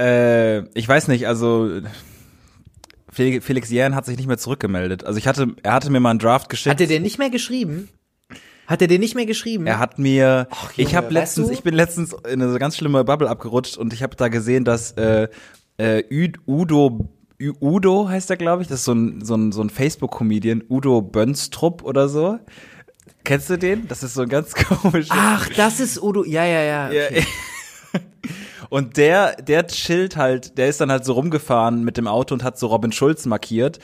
Äh, ich weiß nicht, also Felix, Jähn hat sich nicht mehr zurückgemeldet. Also ich hatte, er hatte mir mal einen Draft geschickt. Hat er den nicht mehr geschrieben? Hat er den nicht mehr geschrieben? Er hat mir, Junge, ich habe letztens, du? ich bin letztens in eine ganz schlimme Bubble abgerutscht und ich habe da gesehen, dass äh, äh, Udo Udo heißt er, glaube ich, das ist so ein so ein so ein Facebook-Comedian, Udo Bönstrup oder so. Kennst du den? Das ist so ein ganz komischer. Ach, das ist Udo. Ja, ja, ja. Ja, Und der, der chillt halt, der ist dann halt so rumgefahren mit dem Auto und hat so Robin Schulz markiert.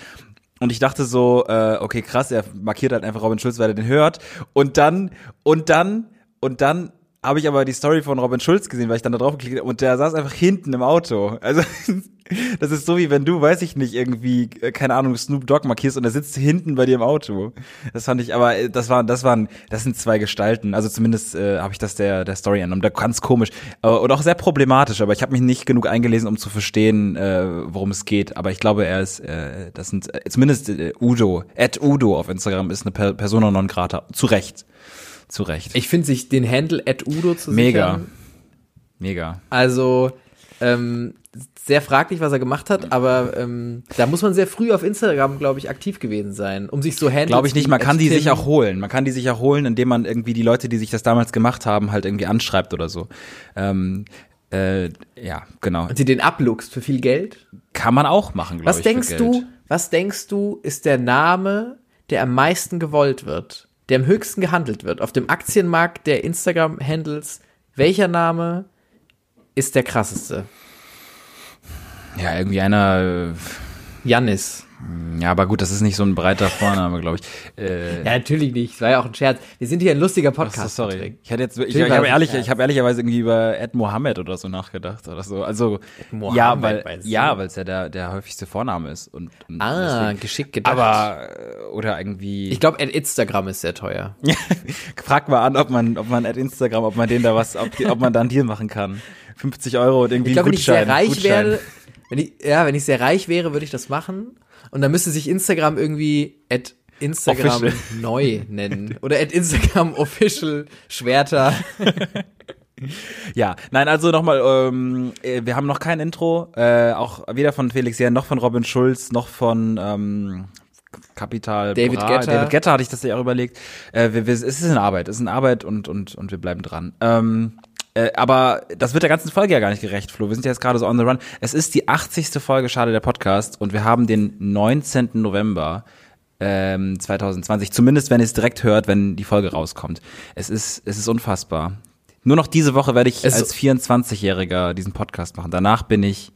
Und ich dachte so, äh, okay, krass, er markiert halt einfach Robin Schulz, weil er den hört. Und dann, und dann, und dann habe ich aber die Story von Robin Schulz gesehen, weil ich dann da drauf geklickt habe und der saß einfach hinten im Auto. Also das ist so wie wenn du, weiß ich nicht, irgendwie, äh, keine Ahnung, Snoop Dogg markierst und er sitzt hinten bei dir im Auto. Das fand ich, aber äh, das waren, das waren, das sind zwei Gestalten. Also zumindest äh, habe ich das der der Story entnommen. Da ganz komisch äh, und auch sehr problematisch. Aber ich habe mich nicht genug eingelesen, um zu verstehen, äh, worum es geht. Aber ich glaube, er ist, äh, das sind äh, zumindest äh, Udo, at Udo auf Instagram ist eine per Persona non grata. Zu Recht, zu Recht. Ich finde sich den Handle at Udo zu Mega. sichern. Mega. Also ähm, sehr fraglich, was er gemacht hat, aber ähm, da muss man sehr früh auf Instagram, glaube ich, aktiv gewesen sein, um sich so Handles Glaube ich nicht. Man kann die sich auch holen. Man kann die sich auch holen, indem man irgendwie die Leute, die sich das damals gemacht haben, halt irgendwie anschreibt oder so. Ähm, äh, ja, genau. und sie den abluchst für viel Geld. Kann man auch machen, glaube Was ich. für denkst du, was denkst du, ist der Name, der am meisten gewollt wird, der am höchsten gehandelt wird auf dem Aktienmarkt der Instagram-Handles? Welcher Name ist der krasseste? Ja, irgendwie einer. Jannis. äh, Ja, aber gut, das ist nicht so ein breiter Vorname, glaube ich. Äh, Ja, natürlich nicht. Das war ja auch ein Scherz. Wir sind hier ein lustiger ach so, Podcast. sorry. Ich hätte jetzt, ich, ich habe ehrlich, ich habe ehrlicherweise irgendwie über Ed Mohammed oder so nachgedacht oder so. Also Mohammed, ja, weil ja, weil es ja der der häufigste Vorname ist und, und Ah, deswegen- geschickt gedacht. aber äh, oder irgendwie. ich glaube, Instagram ist sehr teuer. Frag mal an, ob man, ob man at Instagram, ob man den da was, ob, die, ob man da einen Deal machen kann. 50 Euro und irgendwie Ich glaube, ein wenn ich sehr Gutschein. reich Gutschein. werde, wenn ich, ja, wenn ich sehr reich wäre, würde ich das machen. Und dann müsste sich Instagram irgendwie at Instagram Official. neu nennen. Oder at Instagram official Schwerter. Ja, nein, also nochmal, ähm, äh, wir haben noch kein Intro, äh, auch weder von Felix Jähn, noch von Robin Schulz, noch von ähm, Kapital David Bra. Guetta. David Getter hatte ich das ja auch überlegt. Äh, wir, wir, es ist in Arbeit, es ist in Arbeit und, und, und wir bleiben dran. Ähm, äh, aber das wird der ganzen Folge ja gar nicht gerecht, Flo. Wir sind ja jetzt gerade so on the run. Es ist die 80. Folge Schade der Podcast und wir haben den 19. November ähm, 2020. Zumindest, wenn ihr es direkt hört, wenn die Folge rauskommt. Es ist, es ist unfassbar. Nur noch diese Woche werde ich Es- als 24-Jähriger diesen Podcast machen. Danach bin ich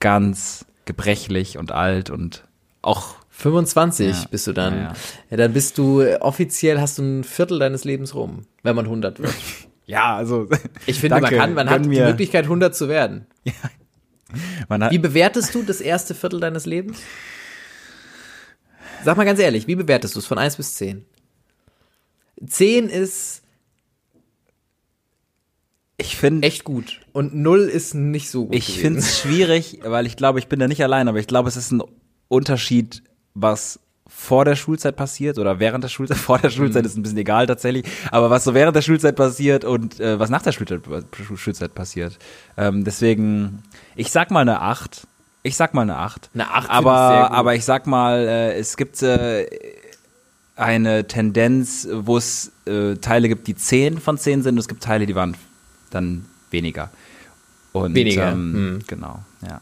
ganz gebrechlich und alt und auch 25 Ja, bist du dann. ja, Ja, ja. dann bist du, äh, offiziell hast du ein Viertel deines Lebens rum, wenn man 100 wird. ja, also Ich finde, danke, man kann, man hat die. Möglichkeit, 100 zu werden. Man hat, Wie bewertest du das erste Viertel deines Lebens? Sag mal ganz ehrlich, wie bewertest du es von 1 bis 10? 10 ist ich finde echt gut und 0 ist nicht so gut. Ich finde es schwierig, weil ich glaube, ich bin da nicht allein, aber ich glaube, es ist ein Unterschied, was vor der Schulzeit passiert oder während der Schulzeit. Vor der Schulzeit ist ein bisschen egal tatsächlich, aber was so während der Schulzeit passiert und äh, was nach der Schulzeit, Schulzeit passiert. Ähm, deswegen, ich sag mal eine 8. Ich sag mal eine 8. Eine 8 finde ich aber, aber ich sag mal, äh, es gibt äh, eine Tendenz, wo es äh, Teile gibt, die 10 von 10 sind und es gibt Teile, die waren dann weniger. Und, Weniger, Ähm, hm. Genau, ja.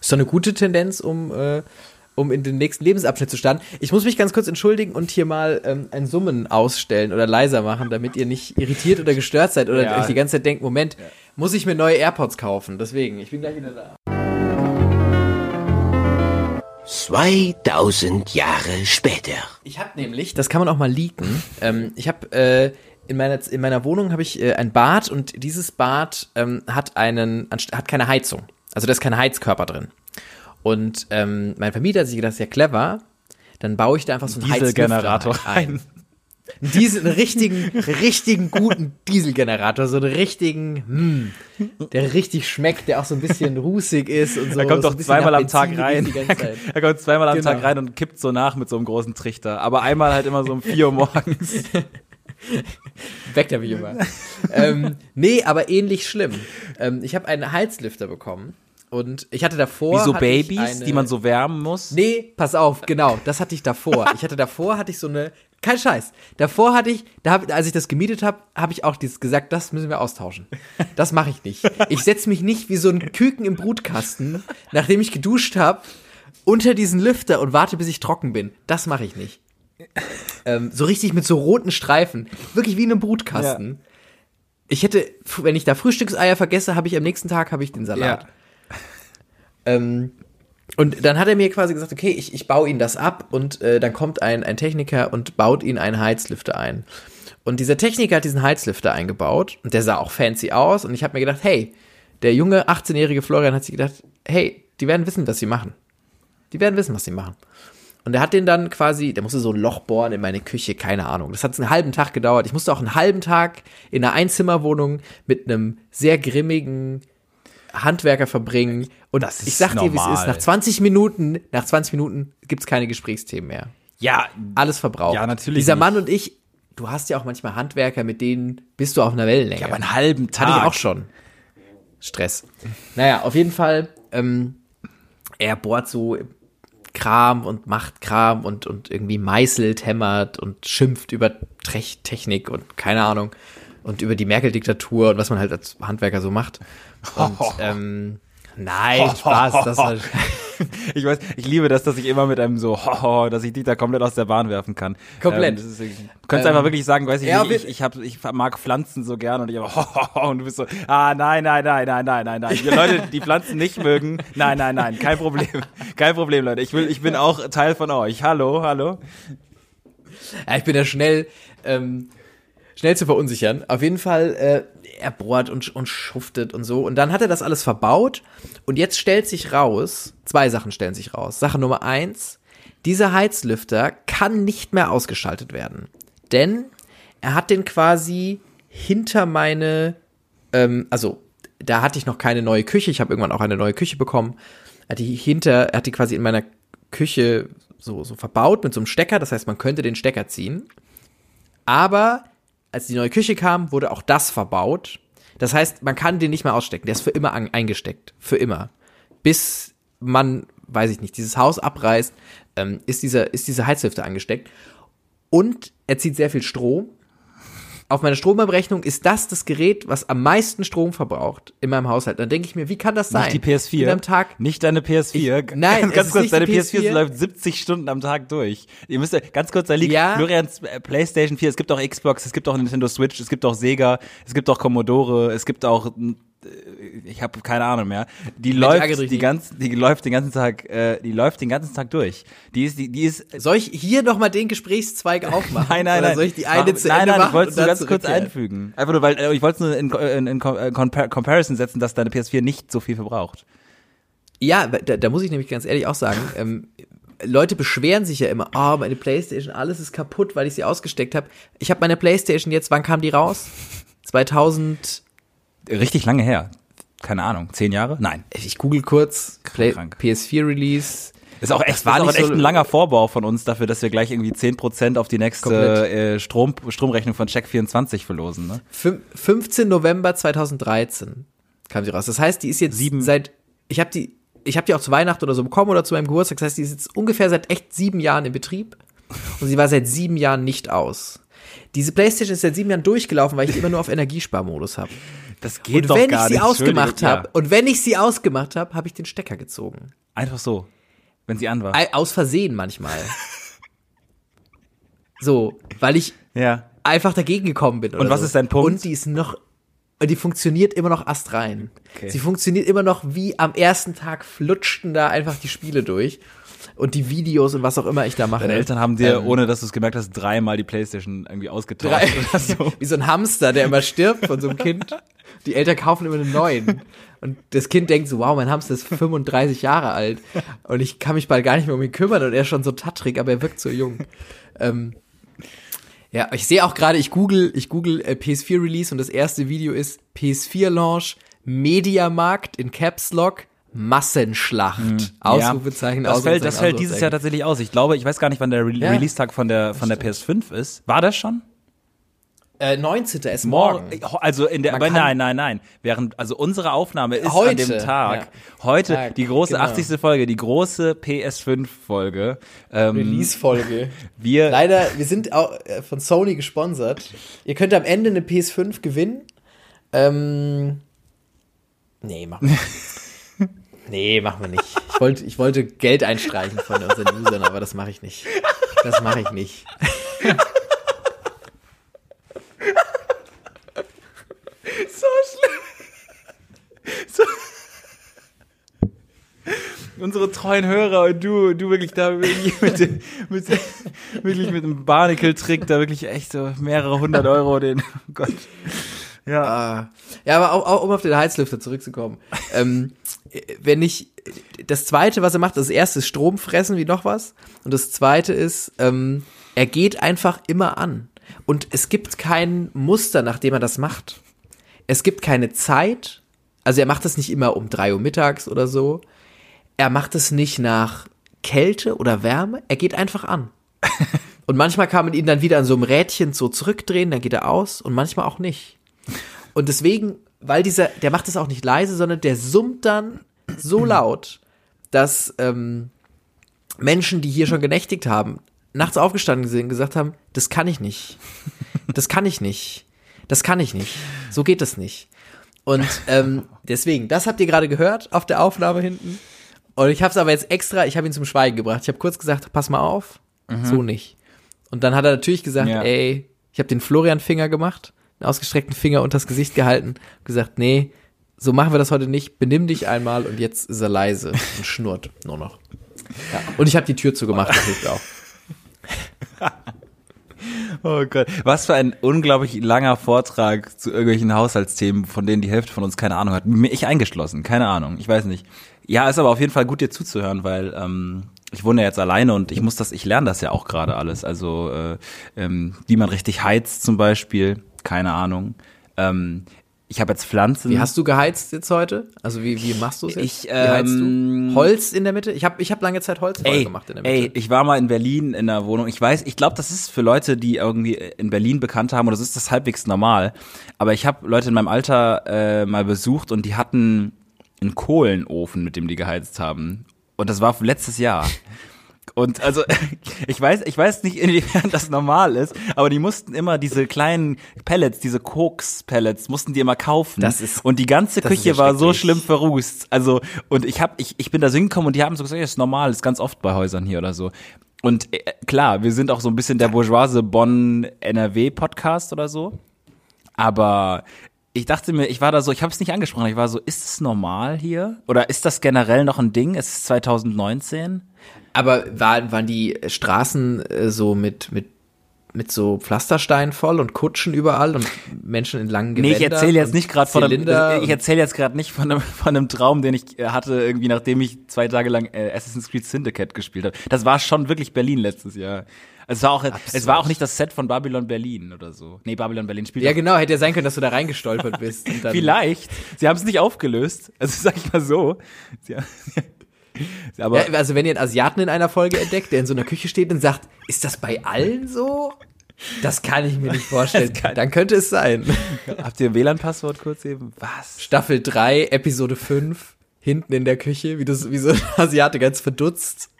Ist doch eine gute Tendenz, um, äh, um in den nächsten Lebensabschnitt zu starten. Ich muss mich ganz kurz entschuldigen und hier mal ähm, ein Summen ausstellen oder leiser machen, damit ihr nicht irritiert oder gestört seid oder Ja. euch die ganze Zeit denkt, Moment, muss ich mir neue AirPods kaufen? Deswegen, ich bin gleich wieder da. 2000 Jahre später. Ich habe nämlich, das kann man auch mal leaken. Ähm, ich habe äh, in meiner in meiner Wohnung habe ich äh, ein Bad und dieses Bad ähm, hat einen hat keine Heizung. Also da ist kein Heizkörper drin. Und ähm, mein Vermieter hat sich gedacht, sehr clever. Dann baue ich da einfach so einen Dieselgenerator Heizlüfter ein. Diesel, einen richtigen, richtigen guten Dieselgenerator, so einen richtigen, hm, der richtig schmeckt, der auch so ein bisschen rusig ist und so. Er kommt so doch bisschen zweimal am Tag rein. er kommt zweimal am Genau. Tag rein und kippt so nach mit so einem großen Trichter. Aber einmal halt immer so um 4 Uhr morgens. Weckt er mich immer. ähm, nee, aber ähnlich schlimm. Ähm, ich habe einen Heizlüfter bekommen Und ich hatte davor. Wie so Babys, eine, die man so wärmen muss. Nee, pass auf, genau, das hatte ich davor. Ich hatte davor, hatte ich so eine, kein Scheiß. Davor hatte ich, da hab, als ich das gemietet habe, habe ich auch dieses gesagt, das müssen wir austauschen. Das mache ich nicht. Ich setze mich nicht wie so ein Küken im Brutkasten, nachdem ich geduscht habe, unter diesen Lüfter und warte, bis ich trocken bin. Das mache ich nicht. Ähm, so richtig mit so roten Streifen, wirklich wie in einem Brutkasten. Ich hätte, wenn ich da Frühstückseier vergesse, habe ich am nächsten Tag habe ich den Salat. Ja. Ähm, und dann hat er mir quasi gesagt, okay, ich, ich baue ihn das ab und äh, dann kommt ein, ein Techniker und baut ihn einen Heizlüfter ein. Und dieser Techniker hat diesen Heizlüfter eingebaut und der sah auch fancy aus und ich habe mir gedacht, hey, der junge 18-jährige Florian hat sich gedacht, hey, die werden wissen, was sie machen. Die werden wissen, was sie machen. Und er hat den dann quasi, der musste so ein Loch bohren in meine Küche, keine Ahnung. Das hat einen halben Tag gedauert. Ich musste auch einen halben Tag in einer Einzimmerwohnung mit einem sehr grimmigen Handwerker verbringen. Und Das ist ich sag dir, wie es normal. ist. Nach 20 Minuten, nach 20 Minuten gibt's keine Gesprächsthemen mehr. Ja, Alles verbraucht. Ja, natürlich Dieser nicht. Mann und ich, du hast ja auch manchmal Handwerker, mit denen bist du auf einer Wellenlänge. ja, aber einen halben Tag. Hatte ich auch schon. Stress. Naja, auf jeden Fall, ähm, er bohrt so Kram und macht Kram und, und irgendwie meißelt, hämmert und schimpft über Technik und keine Ahnung und über die Merkel-Diktatur und was man halt als Handwerker so macht. Und, ähm, nein, Spaß, das war, Ich weiß, ich liebe das, dass ich immer mit einem so, hoho, dass ich dich da komplett aus der Bahn werfen kann. Komplett. Ähm, du könntest Ähm, einfach wirklich sagen, weiß ich ja, nicht, ich, ich, hab, ich mag Pflanzen so gern und ich aber, hoho, und du bist so, ah, nein, nein, nein, nein, nein, nein, nein. Die Leute, die Pflanzen nicht mögen, nein, nein, nein, kein Problem. Kein Problem, Leute. Ich will, ich bin auch Teil von euch. Hallo, hallo. Ja, ich bin ja schnell, ähm, schnell zu verunsichern. Auf jeden Fall, äh, er bohrt und, und schuftet und so. Und dann hat er das alles verbaut. Und jetzt stellt sich raus, zwei Sachen stellen sich raus. Sache Nummer eins, dieser Heizlüfter kann nicht mehr ausgeschaltet werden. Denn er hat den quasi hinter meine, ähm, also da hatte ich noch keine neue Küche. Ich habe irgendwann auch eine neue Küche bekommen. Er hat die hinter, er hat die quasi in meiner Küche so, so verbaut mit so einem Stecker. Das heißt, man könnte den Stecker ziehen. Aber als die neue Küche kam, wurde auch das verbaut. Das heißt, man kann den nicht mehr ausstecken. Der ist für immer eingesteckt. Für immer. Bis man, weiß ich nicht, dieses Haus abreißt, ähm, ist, dieser, ist diese Heizlüfter angesteckt. Und er zieht sehr viel Strom. Auf meiner Stromabrechnung ist das das Gerät, was am meisten Strom verbraucht in meinem Haushalt. Dann denke ich mir, wie kann das sein? Nicht die PS4. Ich bin am Tag Nicht deine PS4. Ich- nein, ganz ist kurz, deine die PS4, PS4. läuft 70 Stunden am Tag durch. Ihr müsst ganz kurz, da liegt Ja. Florians äh, PlayStation 4, es gibt auch Xbox, es gibt auch Nintendo Switch, es gibt auch Sega, es gibt auch Commodore, es gibt auch ich habe keine Ahnung mehr. Die läuft die nicht. ganz, die läuft den ganzen Tag, äh, die läuft den ganzen Tag durch. Die ist, die, die ist Soll ich hier nochmal den Gesprächszweig aufmachen? Nein, nein, nein. soll ich die eine Mach- zu nein, Ende nein, machen ich wollte ganz kurz einfügen. Einfach nur, weil äh, ich wollte es nur in, in, in, in Compar Comparison setzen, dass deine PS4 nicht so viel verbraucht. Ja, da, da muss ich nämlich ganz ehrlich auch sagen, ähm, Leute beschweren sich ja immer, oh, meine Playstation, alles ist kaputt, weil ich sie ausgesteckt habe. Ich habe meine Playstation jetzt, wann kam die raus? 2000, Richtig lange her. Keine Ahnung, zehn Jahre? Nein. ich google kurz, Play, krank. PS4 Release. Ist auch echt, war ist auch nicht echt so- ein langer Vorbau von uns dafür, dass wir gleich irgendwie 10% auf die nächste äh, Strom, Stromrechnung von Check24 verlosen. Ne? Fün- 15 November 2013 kam sie raus. Das heißt, die ist jetzt Sieben- seit, ich habe die, ich habe die auch zu Weihnachten oder so bekommen oder zu meinem Geburtstag. Das heißt, die ist jetzt ungefähr seit echt sieben Jahren in Betrieb und sie war seit sieben Jahren nicht aus. Diese Playstation ist seit sieben Jahren durchgelaufen, weil ich immer nur auf Energiesparmodus habe. Das geht Und doch wenn gar ich sie nicht. ausgemacht habe, ja. und wenn ich sie ausgemacht habe, habe ich den Stecker gezogen. Einfach so. Wenn sie an war. Aus Versehen manchmal. so, weil ich Ja. einfach dagegen gekommen bin. Und was so. ist dein Punkt? Und die ist noch, und die funktioniert immer noch astrein. Okay. Sie funktioniert immer noch wie am ersten Tag flutschten da einfach die Spiele durch. Und die Videos und was auch immer ich da mache. Deine Eltern haben dir, Ähm, ohne dass du es gemerkt hast, dreimal die Playstation irgendwie ausgetauscht drei, so. wie so ein Hamster, der immer stirbt von so einem Kind. Die Eltern kaufen immer einen neuen. Und das Kind denkt so, wow, mein Hamster ist 35 Jahre alt. Und ich kann mich bald gar nicht mehr um ihn kümmern. Und er ist schon so tattrig, aber er wirkt so jung. Ähm, ja, ich sehe auch gerade, ich google, ich google äh, PS4 Release und das erste Video ist PS4 Launch, Mediamarkt in Caps Lock, Massenschlacht. Ausrufezeichen, Mhm. Ja, das fällt, das Ausrufezeichen, fällt dieses Jahr Ausrufezeichen. tatsächlich aus. Ich glaube, ich weiß gar nicht, wann der Re Ja. Release-Tag von der, von der PS5 ist. War das schon? Äh, 19. ist morgen. Also in der, Man aber nein, nein, nein. Während, also unsere Aufnahme ist an Heute, dem Tag. ja. Heute, Tag, die große genau. 80. Folge, die große PS5-Folge. Ähm, Release-Folge. wir, Leider, wir sind auch äh, von Sony gesponsert. Ihr könnt am Ende eine PS5 gewinnen. Ähm, nee, machen wir nicht. Nee, machen wir nicht. Ich wollte, ich wollte Geld einstreichen von unseren Usern, aber das mache ich nicht. Das mache ich nicht. so schlimm. So. Unsere treuen Hörer und du, du wirklich da wirklich mit, dem- mit, wirklich mit einem Barnacle-Trick da wirklich echt so mehrere hundert Euro den, oh Gott. Ja. Ah. Ja, aber auch, auch um auf den Heizlüfter zurückzukommen. ähm, wenn ich, das zweite, was er macht, das erste ist Strom fressen wie noch was. Und das zweite ist, ähm, er geht einfach immer an. Und es gibt kein Muster, nach dem er das macht. Es gibt keine Zeit. Also er macht das nicht immer um drei Uhr mittags oder so. Er macht es nicht nach Kälte oder Wärme. Er geht einfach an. Und manchmal kann man ihn dann wieder an so einem Rädchen so zurückdrehen, dann geht er aus und manchmal auch nicht. Und deswegen, weil dieser, der macht das auch nicht leise, sondern der summt dann so laut, dass ähm, Menschen, die hier schon genächtigt haben, nachts aufgestanden sind und gesagt haben, das kann ich nicht. Das kann ich nicht. Das kann ich nicht. So geht das nicht. Und ähm, deswegen, das habt ihr gerade gehört auf der Aufnahme hinten. Und ich habe es aber jetzt extra, ich habe ihn zum Schweigen gebracht. Ich habe kurz gesagt, pass mal auf, so nicht. Und dann hat er natürlich gesagt, Ja. ey, ich habe den Florian-Finger gemacht, einen ausgestreckten Finger unters Gesicht gehalten, gesagt, nee, so machen wir das heute nicht. Benimm dich einmal und jetzt ist er leise und schnurrt nur noch. Ja. Und ich habe die Tür zugemacht, das hilft auch. Oh Gott, was für ein unglaublich langer Vortrag zu irgendwelchen Haushaltsthemen, von denen die Hälfte von uns keine Ahnung hat. Ich eingeschlossen, keine Ahnung, ich weiß nicht. Ja, ist aber auf jeden Fall gut, dir zuzuhören, weil ähm, ich wohne ja jetzt alleine und ich muss das, ich lerne das ja auch gerade alles. Also äh, ähm, wie man richtig heizt zum Beispiel, keine Ahnung. Ähm, ich habe jetzt Pflanzen. Wie hast du geheizt jetzt heute? Also wie, wie machst du es jetzt? Ich, wie heizt ähm, du? Holz in der Mitte? Ich habe ich hab lange Zeit Holz Ey, gemacht in der Mitte. ey, ich war mal in Berlin in der Wohnung. Ich weiß, ich glaube, das ist für Leute, die irgendwie in Berlin bekannt haben, oder das ist das halbwegs normal. Aber ich habe Leute in meinem Alter äh, mal besucht und die hatten einen Kohlenofen, mit dem die geheizt haben. Und das war letztes Jahr. Und also ich weiß, ich weiß nicht, inwiefern das normal ist, aber die mussten immer diese kleinen Pellets, diese Koks-Pellets, mussten die immer kaufen. Das ist- und die ganze das Küche war so schlimm verrußt. Also und ich hab, ich, ich bin da so hingekommen und die haben so gesagt, ja, ist normal, ist ganz oft bei Häusern hier oder so. Und äh, klar, wir sind auch so ein bisschen der bourgeoise Bonn NRW Podcast oder so. Aber ich dachte mir, ich war da so, ich habe es nicht angesprochen, ich war so, ist es normal hier? Oder ist das generell noch ein Ding? Es ist 2019. Aber waren, waren die Straßen äh, so mit, mit, mit so Pflastersteinen voll und Kutschen überall und Menschen in langen Nee, Gewändern? ich erzähle jetzt nicht gerade von einem, Zylinder ich erzähle jetzt gerade nicht von einem, von einem Traum, den ich äh, hatte, irgendwie nachdem ich zwei Tage lang äh, Assassin's Creed Syndicate gespielt habe. Das war schon wirklich Berlin letztes Jahr. Also Es war auch, es war auch nicht das Set von Babylon Berlin oder so. Nee, Babylon Berlin spielt Ja, genau, hätte ja sein können, dass du da reingestolpert bist. Vielleicht. Sie haben es nicht aufgelöst. Also sag ich mal so. Sie, aber Ja, also wenn ihr einen Asiaten in einer Folge entdeckt, der in so einer Küche steht und sagt, ist das bei allen so? Das kann ich mir nicht vorstellen. Dann könnte es sein. habt ihr ein WLAN-Passwort kurz eben? Was? Staffel 3, Episode 5, hinten in der Küche, wie, du, wie so ein Asiate ganz verdutzt.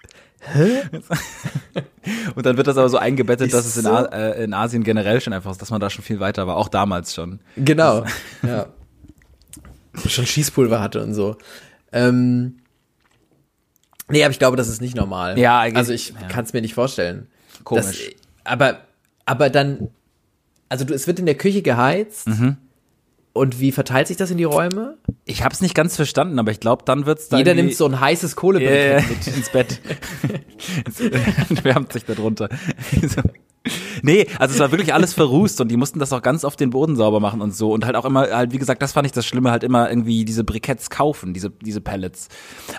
Und dann wird das aber so eingebettet, Ist dass es in? A äh, in Asien generell schon einfach ist, dass man da schon viel weiter war. Auch damals schon. Genau. Ja. Schon Schießpulver hatte und so. Ähm, nee, aber ich glaube, das ist nicht normal. Ja, eigentlich- Also ich ja. kann es mir nicht vorstellen. Komisch. Das, aber, aber dann, also du, es wird in der Küche geheizt. Mhm. Und wie verteilt sich das in die Räume? Ich habe es nicht ganz verstanden, aber ich glaube, dann wird's dann Jeder nimmt so ein heißes Kohlebrett ja, mit. ins Bett. Es wärmt sich da drunter. So. Nee, also es war wirklich alles verrußt und die mussten das auch ganz oft den Boden sauber machen und so und halt auch immer, halt wie gesagt, das fand ich das Schlimme, halt immer irgendwie diese Briketts kaufen, diese, diese Pellets.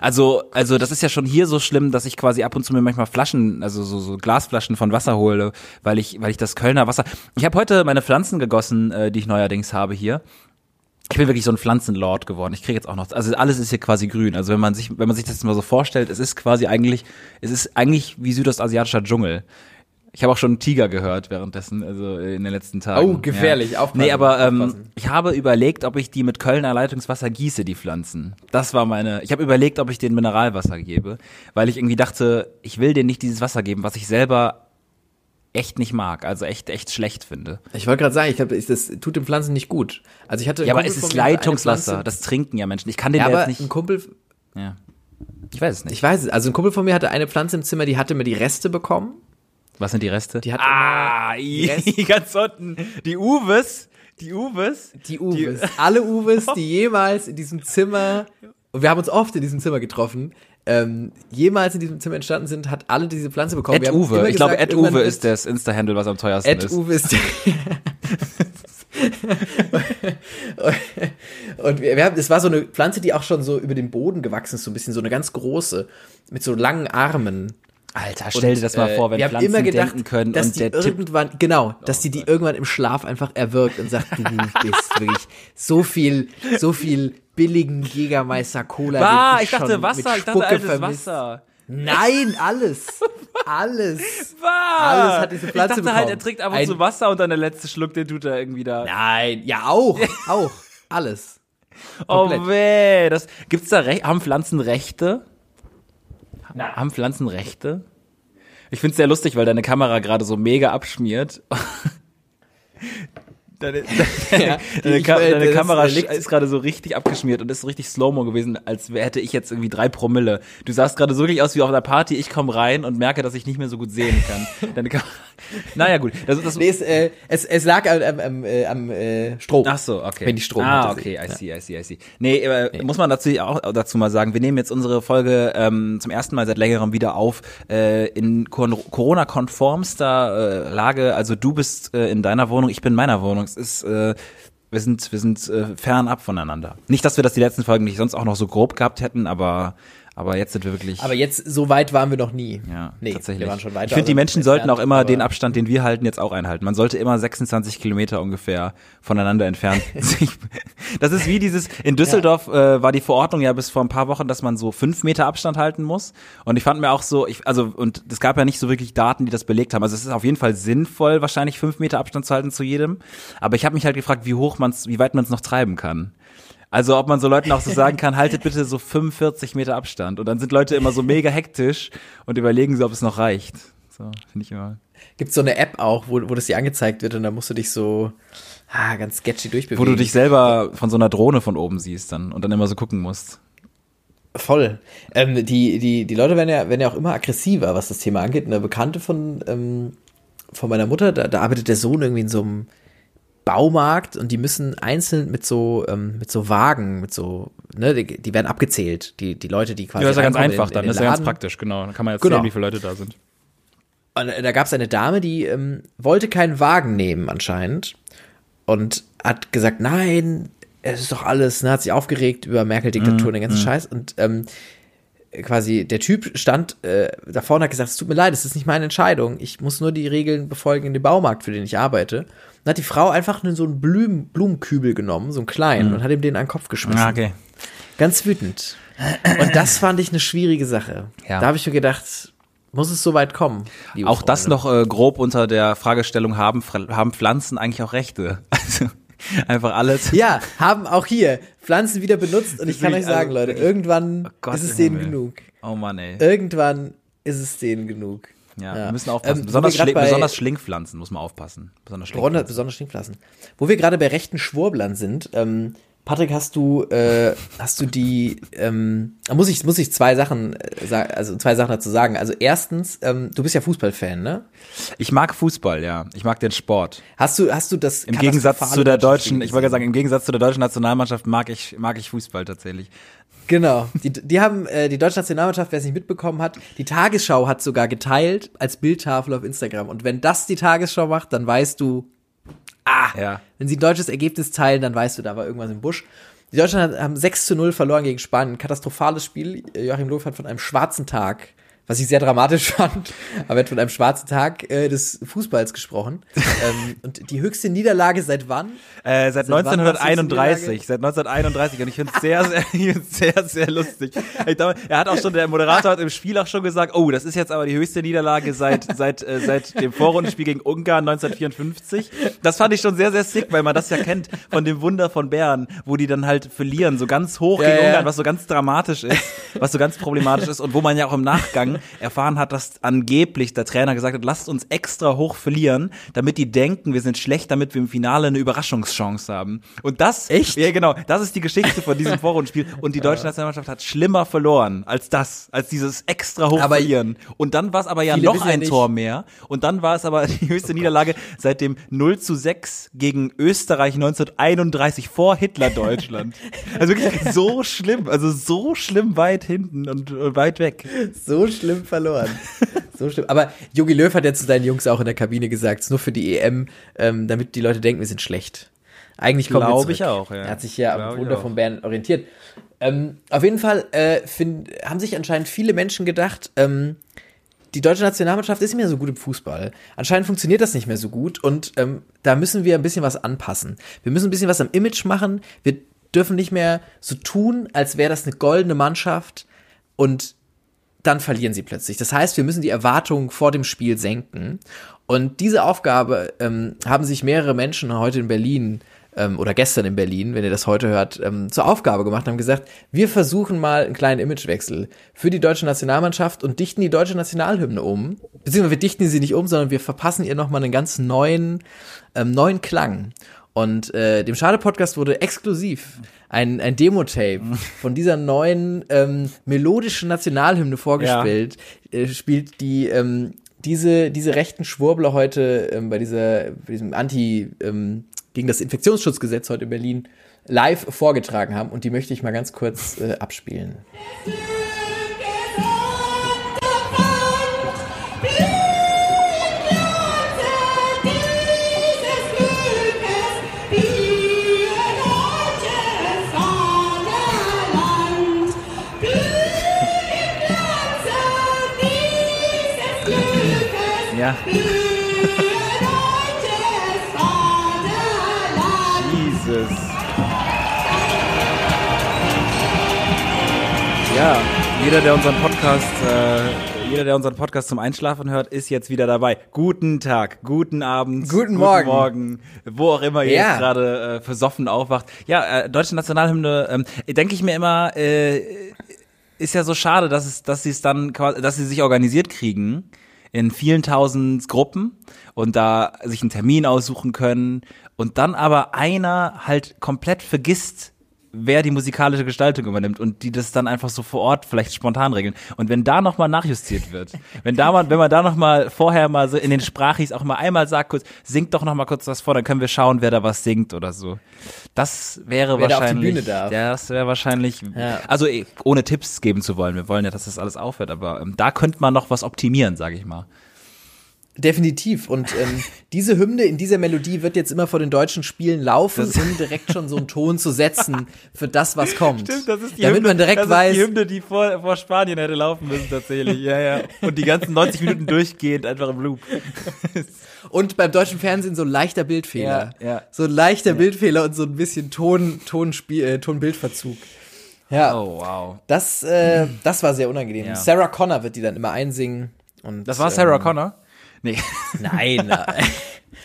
Also, also das ist ja schon hier so schlimm, dass ich quasi ab und zu mir manchmal Flaschen, also so, so Glasflaschen von Wasser hole, weil ich, weil ich das Kölner Wasser. Ich habe heute meine Pflanzen gegossen, äh, die ich neuerdings habe hier. Ich bin wirklich so ein Pflanzenlord geworden. Ich kriege jetzt auch noch, also alles ist hier quasi grün. Also wenn man sich, wenn man sich das mal so vorstellt, es ist quasi eigentlich, es ist eigentlich wie südostasiatischer Dschungel. Ich habe auch schon einen Tiger gehört währenddessen, also in den letzten Tagen. Oh, gefährlich, ja. aufpassen, Nee, aber ähm, aufpassen. ich habe überlegt, ob ich die mit Kölner Leitungswasser gieße, die Pflanzen. Das war meine. Ich habe überlegt, ob ich denen Mineralwasser gebe, weil ich irgendwie dachte, ich will denen nicht dieses Wasser geben, was ich selber echt nicht mag, also echt echt schlecht finde. Ich wollte gerade sagen, ich glaube, das tut den Pflanzen nicht gut. Also ich hatte Ja, aber es ist Leitungswasser, das trinken ja Menschen. Ich kann den Ja, ja, aber jetzt ein nicht. Kumpel, Ja. Ich weiß es nicht. ich weiß es, also ein Kumpel von mir hatte eine Pflanze im Zimmer, die hatte mir die Reste bekommen. Was sind die Reste? Die hat ah, Rest- ganz unten. Die Uwes. Die Uwes. Die Uwes. Alle Uwes, die jemals in diesem Zimmer, und wir haben uns oft in diesem Zimmer getroffen, ähm, jemals in diesem Zimmer entstanden sind, hat alle diese Pflanze bekommen. Ed Uwe. Ich glaube, Ed Uwe ist das Insta-Handle, was am teuersten Ed ist. Uwe ist. und wir, wir haben, es war so eine Pflanze, die auch schon so über den Boden gewachsen ist, so ein bisschen so eine ganz große, mit so langen Armen. Alter, stell dir das mal Äh, vor, wenn wir haben Pflanzen immer gedacht, denken können dass und die der Tipp. irgendwann, genau, dass die die irgendwann im Schlaf einfach erwirkt und sagt, du bist wirklich so viel, so viel billigen Jägermeister Cola. Ah, den ich dachte Wasser, mit ich dachte altes vermisst. Wasser. Nein, alles, alles. Was? Alles hat diese Pflanze Ich dachte halt, bekommen. er trinkt ab und Ein- zu Wasser und dann der letzte Schluck, den tut er irgendwie da. Nein, ja auch, auch, alles. oh komplett. weh, das gibt's da Recht, haben Pflanzen Rechte? Haben Pflanzen Rechte? Ich find's sehr lustig, weil deine Kamera gerade so mega abschmiert. Deine, Ja, deine, ich Ka will- deine Kamera liegt- ist gerade so richtig abgeschmiert und ist so richtig Slow-Mo gewesen, als hätte ich jetzt irgendwie drei Promille. Du sahst gerade so wirklich aus wie auf einer Party, ich komme rein und merke, dass ich nicht mehr so gut sehen kann. Deine Kam naja, gut. Das, das, Nee, es, äh, es, es lag am, am, äh, am äh, Strom. Ach so, okay. Wenn die Strom Ah, okay, I ja. see, I see, I see. Nee, äh, muss man dazu auch dazu mal sagen, wir nehmen jetzt unsere Folge ähm, zum ersten Mal seit längerem wieder auf äh, in Cor- Corona-konformster äh, Lage. Also du bist äh, in deiner Wohnung, ich bin in meiner Wohnung. Ist äh, wir sind wir sind äh, fernab voneinander. Nicht, dass wir das die letzten Folgen nicht sonst auch noch so grob gehabt hätten, aber aber jetzt sind wir wirklich Aber jetzt, so weit waren wir noch nie. ja, nee, tatsächlich. Wir waren schon weiter. ich finde, die Menschen entfernt, sollten auch immer den Abstand, den wir halten, jetzt auch einhalten. Man sollte immer 26 Kilometer ungefähr voneinander entfernt sich. Das ist wie dieses, in Düsseldorf äh, war die Verordnung ja bis vor ein paar Wochen, dass man so fünf Meter Abstand halten muss. Und ich fand mir auch so, ich, also, und es gab ja nicht so wirklich Daten, die das belegt haben. Also es ist auf jeden Fall sinnvoll, wahrscheinlich fünf Meter Abstand zu halten zu jedem. Aber ich habe mich halt gefragt, wie hoch man's, wie weit man es noch treiben kann. Also ob man so Leuten auch so sagen kann, haltet bitte so 45 Meter Abstand. Und dann sind Leute immer so mega hektisch und überlegen so, ob es noch reicht. So, finde ich immer. Gibt's so eine App auch, wo, wo das dir angezeigt wird und da musst du dich so ah, ganz sketchy durchbewegen. Wo du dich selber von so einer Drohne von oben siehst dann und dann immer so gucken musst. Voll. Ähm, die, die, die Leute werden ja, werden ja auch immer aggressiver, was das Thema angeht. Eine Bekannte von, ähm, von meiner Mutter, da, da arbeitet der Sohn irgendwie in so einem Baumarkt und die müssen einzeln mit so, ähm, mit so Wagen, mit so, ne, die, die werden abgezählt, die, die Leute, die quasi. Ja, ist ja ganz einfach in, dann, in ist den ja ganz praktisch, genau. Dann kann man jetzt Genau. sehen, wie viele Leute da sind. Und da gab es eine Dame, die ähm, wollte keinen Wagen nehmen anscheinend und hat gesagt, nein, es ist doch alles, ne, hat sich aufgeregt über Merkel-Diktatur und den ganzen Scheiß und ähm, quasi der Typ stand äh, da vorne und hat gesagt, es tut mir leid, es ist nicht meine Entscheidung, ich muss nur die Regeln befolgen in dem Baumarkt, für den ich arbeite. Und hat die Frau einfach nur so einen Blumen, Blumenkübel genommen, so einen kleinen, und hat ihm den an den Kopf geschmissen. Ah, okay. Ganz wütend. Und das fand ich eine schwierige Sache. Ja. Da habe ich mir gedacht, muss es so weit kommen? Auch das Freunde? noch äh, grob unter der Fragestellung, haben, haben Pflanzen eigentlich auch Rechte? Einfach alles. Ja, haben auch hier Pflanzen wieder benutzt und ich kann euch sagen, also Leute, irgendwann Oh Gott ist es denen Himmel. genug. Oh Mann, ey. Irgendwann ist es denen genug. Ja, wir müssen aufpassen. Ähm, besonders, bei- besonders Schlingpflanzen muss man aufpassen. Besonders Besonders, Schlingpflanzen. besonders Schlingpflanzen. Wo wir gerade bei rechten Schwurblern sind, ähm, Patrick, hast du, äh, hast du die, ähm, muss ich, muss ich zwei Sachen, äh, also zwei Sachen dazu sagen. Also erstens, ähm, du bist ja Fußballfan, ne? Ich mag Fußball, ja. Ich mag den Sport. Hast du, hast du das Im Gegensatz zu der deutsche deutschen, ich wollte sagen, im Gegensatz zu der deutschen Nationalmannschaft mag ich, mag ich Fußball tatsächlich. Genau. Die, die haben, äh, die deutsche Nationalmannschaft, wer es nicht mitbekommen hat, die Tagesschau hat sogar geteilt als Bildtafel auf Instagram. Und wenn das die Tagesschau macht, dann weißt du, Ja. wenn sie ein deutsches Ergebnis teilen, dann weißt du, da war irgendwas im Busch. Die Deutschland haben 6 zu 0 verloren gegen Spanien. Katastrophales Spiel. Joachim Löw hat von einem schwarzen Tag was ich sehr dramatisch fand, aber er hat von einem schwarzen Tag äh, des Fußballs gesprochen. ähm, und die höchste Niederlage seit wann? Äh, seit, Seit wann war's 1931, seit 1931 und ich finde es sehr, sehr, sehr, sehr lustig. Ich glaube, er hat auch schon, der Moderator hat im Spiel auch schon gesagt, oh, das ist jetzt aber die höchste Niederlage seit, seit, äh, seit dem Vorrundenspiel gegen Ungarn 1954. Das fand ich schon sehr, sehr sick, weil man das ja kennt von dem Wunder von Bern, wo die dann halt verlieren, so ganz hoch Ja, gegen ja. Ungarn, was so ganz dramatisch ist, was so ganz problematisch ist und wo man ja auch im Nachgang erfahren hat, dass angeblich der Trainer gesagt hat, lasst uns extra hoch verlieren, damit die denken, wir sind schlecht, damit wir im Finale eine Überraschungschance haben. Und das, Echt? ja genau, das ist die Geschichte von diesem Vorrundenspiel und die deutsche Nationalmannschaft hat schlimmer verloren als das, als dieses extra hoch verlieren. Und dann war es aber ja noch ja ein nicht- Tor mehr und dann war es aber die höchste Niederlage seit dem 0 zu 6 gegen Österreich 1931 vor Hitler-Deutschland. also wirklich so schlimm, also so schlimm weit hinten und äh, weit weg. So schlimm verloren. So schlimm. Aber Jogi Löw hat ja zu seinen Jungs auch in der Kabine gesagt, es ist nur für die EM, ähm, damit die Leute denken, wir sind schlecht. Eigentlich kommen wir Glaub zurück. ich auch, ja. Er hat sich ja am Wunder von Bern orientiert. Ähm, auf jeden Fall äh, find, haben sich anscheinend viele Menschen gedacht, ähm, die deutsche Nationalmannschaft ist nicht mehr so gut im Fußball. Anscheinend funktioniert das nicht mehr so gut und ähm, da müssen wir ein bisschen was anpassen. Wir müssen ein bisschen was am Image machen. Wir dürfen nicht mehr so tun, als wäre das eine goldene Mannschaft und dann verlieren sie plötzlich. Das heißt, wir müssen die Erwartungen vor dem Spiel senken. Und diese Aufgabe ähm, haben sich mehrere Menschen heute in Berlin ähm, oder gestern in Berlin, wenn ihr das heute hört, ähm, zur Aufgabe gemacht haben gesagt, wir versuchen mal einen kleinen Imagewechsel für die deutsche Nationalmannschaft und dichten die deutsche Nationalhymne um. Beziehungsweise wir dichten sie nicht um, sondern wir verpassen ihr nochmal einen ganz neuen, ähm, neuen Klang. Und äh, dem Schade-Podcast wurde exklusiv ein, ein Demo-Tape von dieser neuen ähm, melodischen Nationalhymne vorgestellt, äh, spielt die ähm, diese, diese rechten Schwurbler heute ähm, bei, dieser, bei diesem Anti, ähm, gegen das Infektionsschutzgesetz heute in Berlin live vorgetragen haben. Und die möchte ich mal ganz kurz äh, abspielen. Ja. Jesus. Ja, jeder, der unseren Podcast, äh, jeder, der unseren Podcast zum Einschlafen hört, ist jetzt wieder dabei. Guten Tag, guten Abend, Guten Morgen. Morgen wo auch immer ihr Ja. jetzt gerade äh, versoffen aufwacht. Ja, äh, deutsche Nationalhymne, ähm, denke ich mir immer, äh, ist ja so schade, dass es, dass sie es dann, dass sie sich organisiert kriegen in vielen tausend Gruppen und da sich einen Termin aussuchen können. Und dann aber einer halt komplett vergisst, wer die musikalische Gestaltung übernimmt und die das dann einfach so vor Ort vielleicht spontan regeln. Und wenn da nochmal nachjustiert wird, wenn da mal, wenn man da nochmal vorher mal so in den Sprachis auch mal einmal sagt, kurz, singt doch nochmal kurz was vor, dann können wir schauen, wer da was singt oder so. Das wäre Wer da wahrscheinlich, Bühne darf. Ja, das wäre wahrscheinlich, Ja. also eh, ohne Tipps geben zu wollen. Wir wollen ja, dass das alles aufhört, aber ähm, da könnte man noch was optimieren, sage ich mal. Definitiv. Und ähm, diese Hymne in dieser Melodie wird jetzt immer vor den deutschen Spielen laufen, um direkt schon so einen Ton zu setzen für das, was kommt. Damit man direkt das weiß, ist die Hymne, die vor, vor Spanien hätte laufen müssen tatsächlich. Ja, ja. Und die ganzen 90 Minuten durchgehend einfach im Loop. Und beim deutschen Fernsehen so ein leichter Bildfehler. Ja, ja. So ein leichter Bildfehler und so ein bisschen Ton, Tonspiel, äh, Ton-Bildverzug. Ja, Oh, wow. das, äh, das war sehr unangenehm. Ja. Sarah Connor wird die dann immer einsingen. Und, Das war Sarah ähm, Connor? Nee. Nein.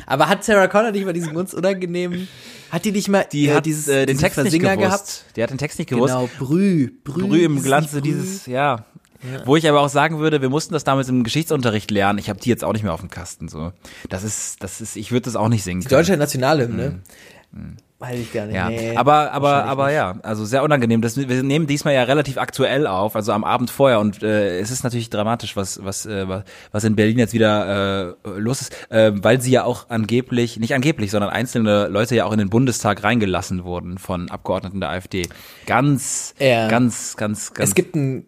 Aber hat Sarah Connor nicht mal diesen ganz unangenehmen, hat die nicht mal Die äh, hat dieses, äh, den diesen Text nicht Versinger gewusst. gehabt? Die hat den Text nicht gewusst. Genau, Brü, Brü. Brüh im Glanze nicht Brü? dieses, ja. Wo ich aber auch sagen würde, wir mussten das damals im Geschichtsunterricht lernen. Ich habe die jetzt auch nicht mehr auf dem Kasten. So, das ist, das ist, ich würde das auch nicht singen. Die können. deutsche Nationalhymne. Weiß ich gar nicht. Ja, nee, aber aber aber nicht. ja, also sehr unangenehm. Das, wir nehmen diesmal ja relativ aktuell auf, also am Abend vorher und äh, es ist natürlich dramatisch, was was äh, was- in Berlin jetzt wieder äh, los ist, äh, weil sie ja auch angeblich, nicht angeblich, sondern einzelne Leute ja auch in den Bundestag reingelassen wurden von Abgeordneten der AfD. Ganz, Ja. ganz, ganz, ganz. Es gibt ein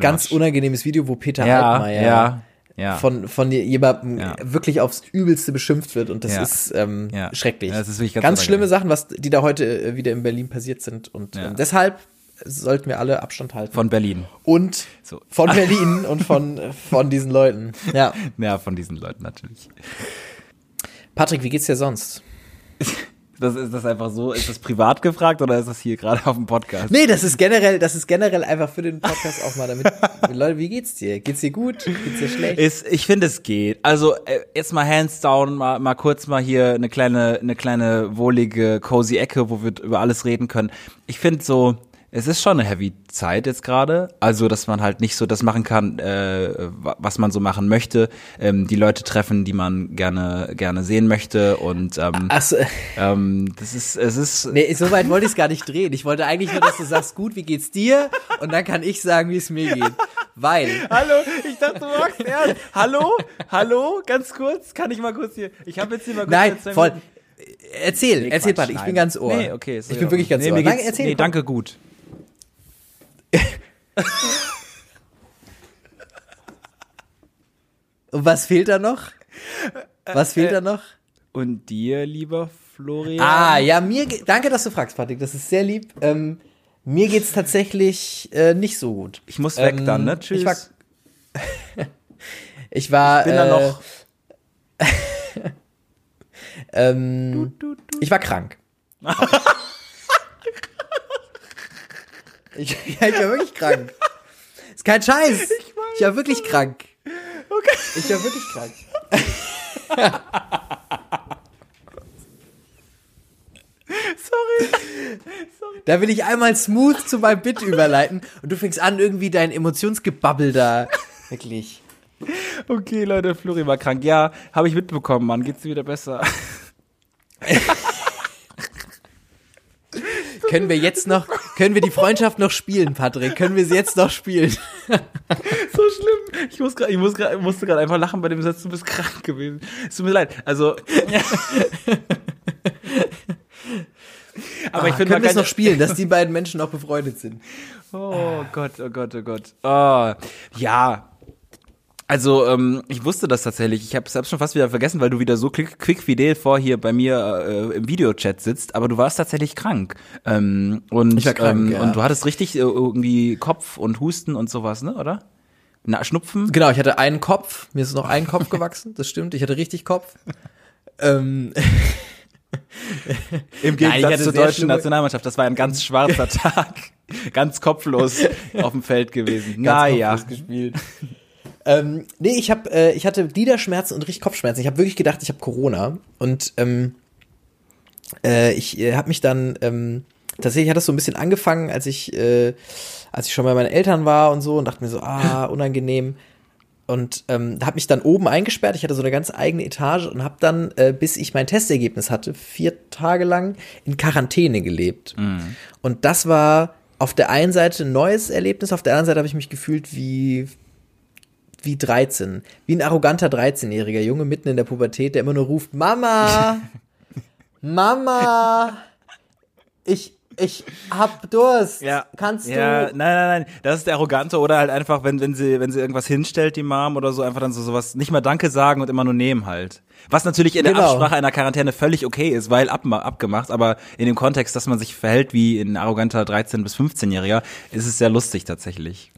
ganz unangenehmes Video, wo Peter ja, Altmaier ja, ja. von, von jemandem Ja. wirklich aufs Übelste beschimpft wird und das Ja. ist ähm, Ja. schrecklich. Das ist wirklich ganz ganz schlimme Sachen, was die da heute äh, wieder in Berlin passiert sind und ähm, deshalb sollten wir alle Abstand halten. Von Berlin. und So. von Berlin und von, von diesen Leuten. Ja. Ja, von diesen Leuten natürlich. Patrick, wie geht's dir sonst? Das, ist das einfach so, ist das privat gefragt oder ist das hier gerade auf dem Podcast? Nee, das ist generell, das ist generell einfach für den Podcast auch mal damit. Leute, wie geht's dir? Geht's dir gut? Geht's dir schlecht? Ist, ich finde, es geht. Also äh, jetzt mal hands down, mal, mal kurz mal hier eine kleine, eine kleine wohlige, cozy Ecke, wo wir über alles reden können. Ich finde so, es ist schon eine heavy Zeit jetzt gerade. Also, dass man halt nicht so das machen kann, äh, wa- was man so machen möchte. Ähm, die Leute treffen, die man gerne, gerne sehen möchte. Und ähm, Achso, ähm, das ist, es ist. nee, so weit wollte ich es gar nicht drehen. Ich wollte eigentlich nur, dass du sagst, gut, wie geht's dir? Und dann kann ich sagen, wie es mir geht. Weil, Hallo, ich dachte, du magst ernst. Hallo, hallo, ganz kurz, kann ich mal kurz hier. Ich habe jetzt hier mal kurz nein, voll. Erzähl, Nee, erzähl, Quatsch, Patrick, ich bin ganz ohr. Nee, okay. ist ich in bin wirklich ganz nee, ohr. Geht's, erzähl, nee, danke, gut. Und was fehlt da noch? Was fehlt da noch? Und dir, lieber Florian? Ah, ja, mir, danke, dass du fragst, Patrick, das ist sehr lieb. Ähm, mir geht's tatsächlich äh, nicht so gut. Ich muss weg Ähm, dann, ne? Tschüss. Ich war, ich war, bin äh, da noch. ähm, ich war krank. Ich, ja, ich war wirklich krank. Ist kein Scheiß. Ich, war wirklich krank. Okay. Ich war wirklich krank. Sorry. Da will ich einmal smooth zu meinem Bit überleiten und du fängst an, irgendwie dein Emotionsgebabbel da. Wirklich. Okay, Leute, Flori war krank. Ja, habe ich mitbekommen, Mann. Geht's dir wieder besser? Können wir jetzt noch, können wir die Freundschaft noch spielen, Patrick? Können wir sie jetzt noch spielen? so schlimm. Ich muss grad, ich muss grad, musste gerade einfach lachen bei dem Satz, du bist krank gewesen. Es tut mir leid. Also. Aber ich Ah, finde, können wir es noch spielen, dass die beiden Menschen noch befreundet sind. Oh Gott, oh Gott, oh Gott. Oh, ja. Also, ähm, ich wusste das tatsächlich. Ich habe es schon fast wieder vergessen, weil du wieder so quick, quick fidel vor hier bei mir äh, im Videochat sitzt. Aber du warst tatsächlich krank. Ähm, und, Ich war krank, ähm, ja. und du hattest richtig äh, irgendwie Kopf und Husten und sowas, ne, oder? Na, Schnupfen? Genau, ich hatte einen Kopf, mir ist noch ein Kopf gewachsen, das stimmt, ich hatte richtig Kopf. ähm, Im Nein, ich Gegensatz hatte zur deutschen Nationalmannschaft. Das war ein ganz schwarzer Tag. ganz kopflos auf dem Feld gewesen. ganz Naja. gespielt. Ähm, nee, ich hab, äh, ich hatte Gliederschmerzen und richtig Kopfschmerzen. Ich habe wirklich gedacht, ich habe Corona und ähm, äh, ich äh, habe mich dann ähm, tatsächlich hat das so ein bisschen angefangen, als ich äh, als ich schon bei meinen Eltern war und so und dachte mir so, ah, unangenehm. Und ähm, habe mich dann oben eingesperrt. Ich hatte so eine ganz eigene Etage und habe dann, äh, bis ich mein Testergebnis hatte, vier Tage lang in Quarantäne gelebt. Und das war auf der einen Seite ein neues Erlebnis, auf der anderen Seite habe ich mich gefühlt wie wie 13, wie ein arroganter 13-jähriger Junge mitten in der Pubertät, der immer nur ruft, Mama, Mama, ich, ich hab Durst, Ja. kannst ja, du? nein, nein, nein. Das ist der Arrogante oder halt einfach, wenn, wenn sie, wenn sie irgendwas hinstellt, die Mom oder so, einfach dann so sowas, nicht mal Danke sagen und immer nur nehmen halt. Was natürlich in der Genau. Absprache einer Quarantäne völlig okay ist, weil ab, abgemacht, aber in dem Kontext, dass man sich verhält wie ein arroganter 13- bis 15-Jähriger, ist es sehr lustig tatsächlich.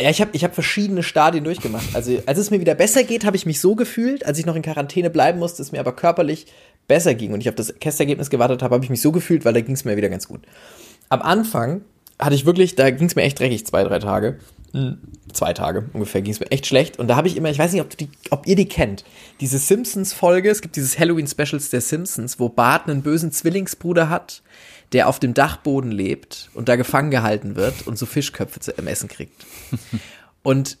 Ja, ich habe ich hab verschiedene Stadien durchgemacht. Also, als es mir wieder besser geht, habe ich mich so gefühlt, als ich noch in Quarantäne bleiben musste, es mir aber körperlich besser ging und ich auf das Testergebnis gewartet habe, habe ich mich so gefühlt, weil da ging es mir wieder ganz gut. Am Anfang hatte ich wirklich, da ging es mir echt dreckig, zwei, drei Tage. Zwei Tage ungefähr ging es mir echt schlecht. Und da habe ich immer, ich weiß nicht, ob, die, ob ihr die kennt, diese Simpsons-Folge, es gibt dieses Halloween-Specials der Simpsons, wo Bart einen bösen Zwillingsbruder hat, der auf dem Dachboden lebt und da gefangen gehalten wird und so Fischköpfe zu im Essen kriegt. Und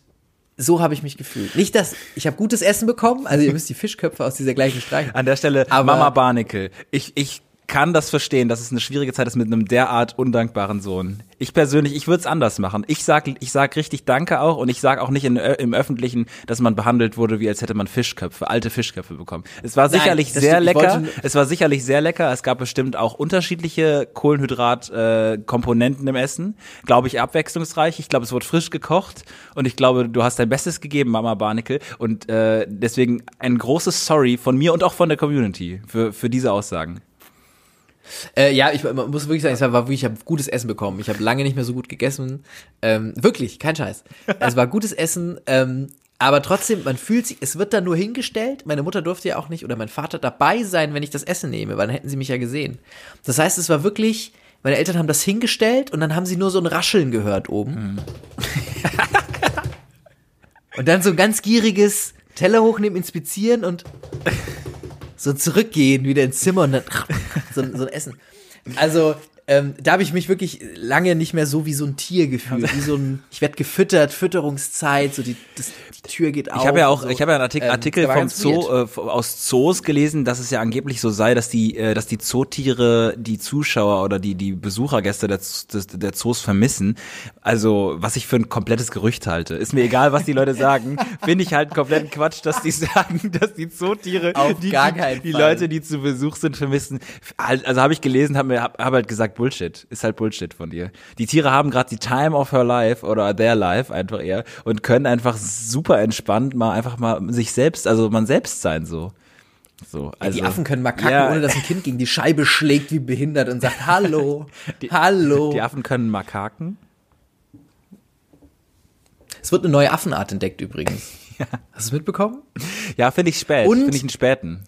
so habe ich mich gefühlt. Nicht, dass ich habe gutes Essen bekommen, also ihr müsst die Fischköpfe aus dieser gleichen streichen. An der Stelle, Aber- Mama Barnickel. Ich, ich kann das verstehen, dass es eine schwierige Zeit ist mit einem derart undankbaren Sohn. Ich persönlich, ich würde es anders machen. Ich sag, ich sag richtig Danke auch und ich sag auch nicht in, Ö- im Öffentlichen, dass man behandelt wurde, wie als hätte man Fischköpfe, alte Fischköpfe bekommen. Es war Nein, sicherlich das sehr stimmt. Lecker. Es war sicherlich sehr lecker. Es gab bestimmt auch unterschiedliche Kohlenhydrat-Komponenten im Essen. Glaube ich abwechslungsreich. Ich glaube, es wurde frisch gekocht und ich glaube, du hast dein Bestes gegeben, Mama Barnickel. Und äh, deswegen ein großes Sorry von mir und auch von der Community für, für diese Aussagen. Äh, ja, ich muss wirklich sagen, es war, wirklich, ich habe gutes Essen bekommen. Ich habe lange nicht mehr so gut gegessen. Ähm, wirklich, kein Scheiß. Es war gutes Essen, ähm, aber trotzdem, man fühlt sich, es wird dann nur hingestellt. Meine Mutter durfte ja auch nicht oder mein Vater dabei sein, wenn ich das Essen nehme, weil dann hätten sie mich ja gesehen. Das heißt, es war wirklich, meine Eltern haben das hingestellt und dann haben sie nur so ein Rascheln gehört oben. und dann so ein ganz gieriges Teller hochnehmen, inspizieren und so zurückgehen wieder ins Zimmer und dann so, so ein Essen. Also ähm, da habe ich mich wirklich lange nicht mehr so wie so ein Tier gefühlt, wie so ein, ich werde gefüttert, Fütterungszeit, so die, das, die Tür geht auf. Ich habe ja auch, so. ich habe ja einen Artikel, Ähm, Artikel war vom Zoo, äh, aus Zoos gelesen, dass es ja angeblich so sei, dass die, äh, dass die Zootiere die Zuschauer oder die, die Besuchergäste der, des, der Zoos vermissen. Also, was ich für ein komplettes Gerücht halte. Ist mir egal, was die Leute sagen. Finde ich halt kompletten Quatsch, dass die sagen, dass die Zootiere Auf die, die, die. Leute, die zu Besuch sind, vermissen. Also habe ich gelesen, habe hab halt gesagt, Bullshit. Ist halt Bullshit von dir. Die Tiere haben gerade die Time of her life oder their life einfach eher und können einfach super entspannt mal einfach mal sich selbst, also man selbst sein so. So, also, die Affen können mal kacken, Ja. ohne dass ein Kind gegen die Scheibe schlägt wie behindert und sagt Hallo, Hallo. Die Affen können Makaken. Es wird eine neue Affenart entdeckt übrigens. Hast du es mitbekommen? Ja, finde ich spät. Und- Finde ich einen späten.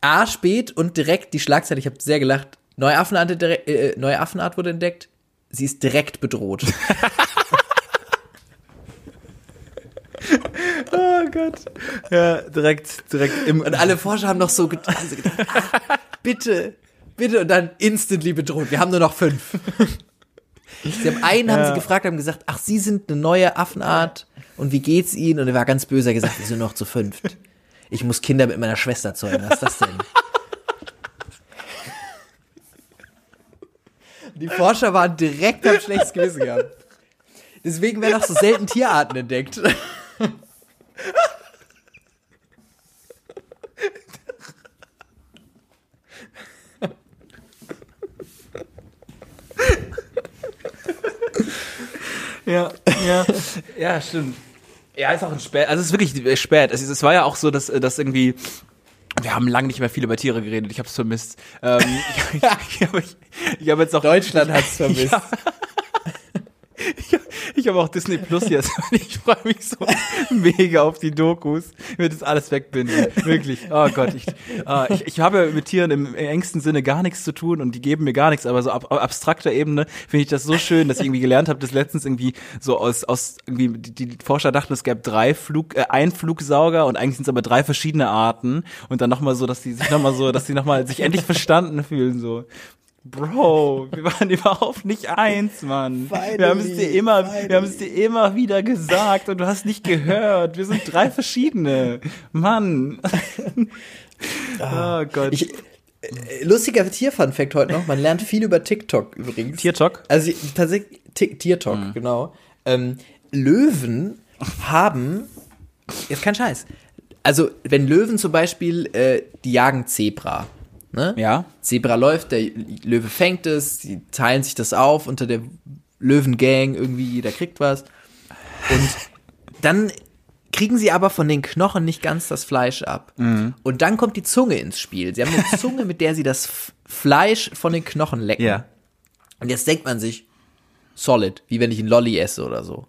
A, spät und direkt die Schlagzeile, ich habe sehr gelacht. Neue Affenart, direkt- äh, neue Affenart wurde entdeckt. Sie ist direkt bedroht. Oh Gott. Ja, direkt, direkt im. Und alle Forscher haben noch so gedacht, haben ah, bitte, bitte und dann instantly bedroht. Wir haben nur noch fünf. Sie haben einen, haben Ja. sie gefragt, haben gesagt, ach, Sie sind eine neue Affenart und wie geht's Ihnen? Und er war ganz böse, er hat gesagt, wir sind noch zu fünft. Ich muss Kinder mit meiner Schwester zeugen. Was ist das denn? Die Forscher waren direkt am schlechtes Gewissen gehabt. Deswegen werden auch so selten Tierarten entdeckt. Ja, ja, ja, stimmt. Ja, ist auch ein spät. Also es ist wirklich spät. Es, es war ja auch so, dass, dass irgendwie wir haben lange nicht mehr viel über Tiere geredet. Ich habe es vermisst. Ähm, ich ich, ich habe ich, hab jetzt auch Deutschland hat's vermisst. Ja. Ich, ich habe auch Disney Plus jetzt. und Ich freue mich so mega auf die Dokus. Ich werde das alles wegbinden. Wirklich. Oh Gott. Ich, ah, ich, ich habe mit Tieren im engsten Sinne gar nichts zu tun und die geben mir gar nichts. Aber so ab abstrakter Ebene finde ich das so schön, dass ich irgendwie gelernt habe, dass letztens irgendwie so aus, aus irgendwie die, die Forscher dachten, es gäbe drei Flug, äh, ein Flugsauger und eigentlich sind es aber drei verschiedene Arten. Und dann nochmal so, dass die sich nochmal so, dass die nochmal sich endlich verstanden fühlen. So. Bro, wir waren überhaupt nicht eins, Mann. wir haben es dir Finally, immer, finally. wir haben es dir immer wieder gesagt und du hast nicht gehört. Wir sind drei verschiedene. Mann. oh Gott. Ich, äh, lustiger Tier-Fun-Fact heute noch. Man lernt viel über TikTok übrigens. Tiertalk? Also ich- tatsächlich Ti- Tier-Talk, genau. Ähm, Löwen haben jetzt kein Scheiß. Also wenn Löwen zum Beispiel, äh, die jagen Zebra. Ne? Ja. Zebra läuft, der Löwe fängt es, die teilen sich das auf unter der Löwengang, irgendwie jeder kriegt was. Und dann kriegen sie aber von den Knochen nicht ganz das Fleisch ab. Mhm. Und dann kommt die Zunge ins Spiel. Sie haben eine Zunge, mit der sie das Fleisch von den Knochen lecken. Ja. Und jetzt denkt man sich, solid, wie wenn ich einen Lolli esse oder so.